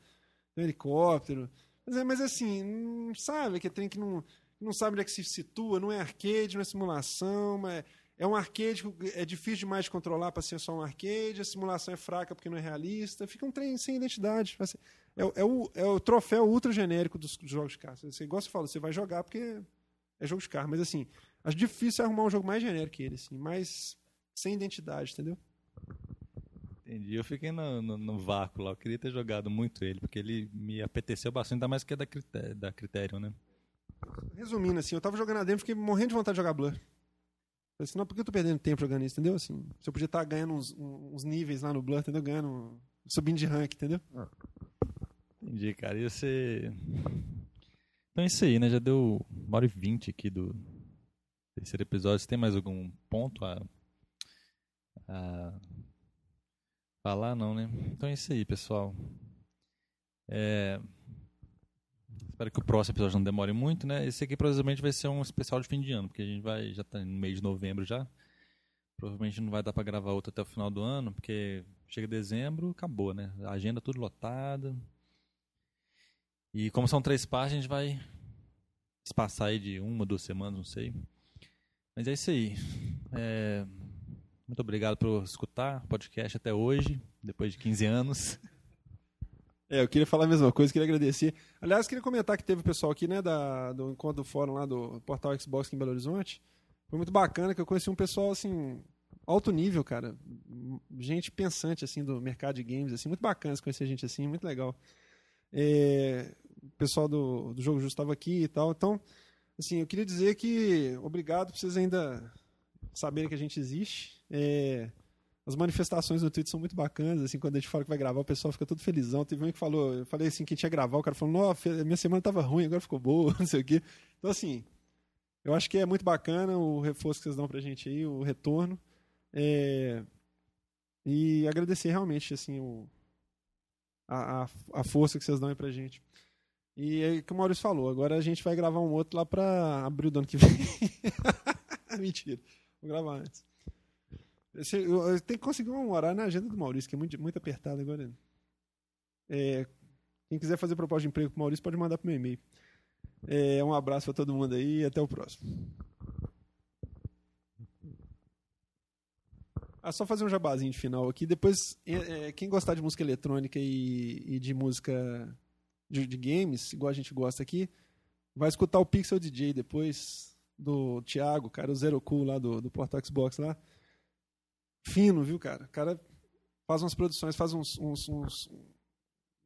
Speaker 1: um helicóptero. Mas, é, mas assim, não sabe que tem que não, não sabe onde é que se situa, não é arcade, não é simulação, mas é um arcade é difícil demais de controlar para ser só um arcade, a simulação é fraca porque não é realista, fica um trem sem identidade. É, é, o, é o troféu ultra genérico dos, jogos de carro. Você gosta de falar, você vai jogar porque é jogo de carro, mas assim, acho difícil arrumar um jogo mais genérico que ele, assim, mais sem identidade, entendeu?
Speaker 2: Entendi. Eu fiquei no, no, no, vácuo lá. Eu queria ter jogado muito ele, porque ele me apeteceu bastante, ainda mais que é da, critério, da Criterion, né?
Speaker 1: Resumindo, assim, eu tava jogando a demo, fiquei morrendo de vontade de jogar Blur. Falei assim, não, por que eu tô perdendo tempo jogando isso, entendeu? Assim, se eu podia estar tá ganhando uns, uns, níveis lá no Blur, entendeu? Ganhando, subindo de rank, entendeu? Ah.
Speaker 2: Entendi, cara. E você... Então é isso aí, né? Já deu uma hora e vinte aqui do terceiro episódio. Você tem mais algum ponto a a falar, não, né? Então é isso aí, pessoal. É... Espero que o próximo episódio não demore muito, né? Esse aqui provavelmente vai ser um especial de fim de ano, porque a gente vai já tá no mês de novembro já. Provavelmente não vai dar para gravar outro até o final do ano, porque chega dezembro, acabou, né? A agenda tudo lotada. E como são três partes, a gente vai espaçar aí de uma, duas semanas, não sei. Mas é isso aí. É... Muito obrigado por escutar o podcast até hoje, depois de 15 anos.
Speaker 1: É, eu queria falar a mesma coisa, queria agradecer. Aliás, queria comentar que teve o pessoal aqui, né, da, do encontro do fórum lá do Portal Xbox aqui em Belo Horizonte. Foi muito bacana que eu conheci um pessoal, assim, alto nível, cara. Gente pensante, assim, do mercado de games, assim, muito bacana conhecer gente assim, muito legal. É, o pessoal do, do Jogo Justo estava aqui e tal. Então, assim, eu queria dizer que obrigado por vocês ainda saberem que a gente existe. É, as manifestações no Twitter são muito bacanas, assim, quando a gente fala que vai gravar, o pessoal fica todo felizão. Teve um que falou, eu falei assim, que tinha gravar, o cara falou, nossa, minha semana tava ruim, agora ficou boa, *laughs* não sei o quê. Então, assim, eu acho que é muito bacana o reforço que vocês dão pra gente aí, o retorno. É, e agradecer realmente, assim, o, a, a, a, força que vocês dão aí pra gente. E é o que o Maurício falou, agora a gente vai gravar um outro lá pra abril do ano que vem. *laughs* Mentira, vou gravar antes. Tenho que conseguir um horário na agenda do Maurício, que é muito, muito apertado agora. É, quem quiser fazer proposta de emprego pro Maurício pode mandar pro meu e-mail. É, um abraço para todo mundo aí e até o próximo. Ah, só fazer um jabazinho de final aqui. Depois, é, é, quem gostar de música eletrônica e, e de música de, de, games, igual a gente gosta aqui, vai escutar o Pixel DJ depois do Thiago, cara, o Zero Cool lá do, do Portal Xbox lá fino, viu, cara? O cara faz umas produções, faz uns, uns, uns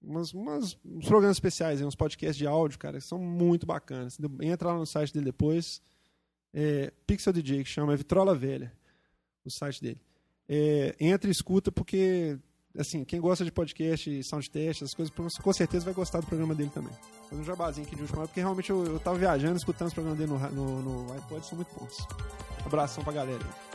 Speaker 1: umas, umas, uns programas especiais, uns podcasts de áudio, cara, que são muito bacanas. Entra lá no site dele depois. É, Pixel DJ, que chama é Vitrola Velha, o site dele. É, entra e escuta, porque, assim, quem gosta de podcast, sound test, essas coisas, com certeza vai gostar do programa dele também. Faz um jabazinho aqui de última hora, porque realmente eu, eu tava viajando, escutando os programas dele no, no, no iPod, são muito bons. Abração pra galera aí.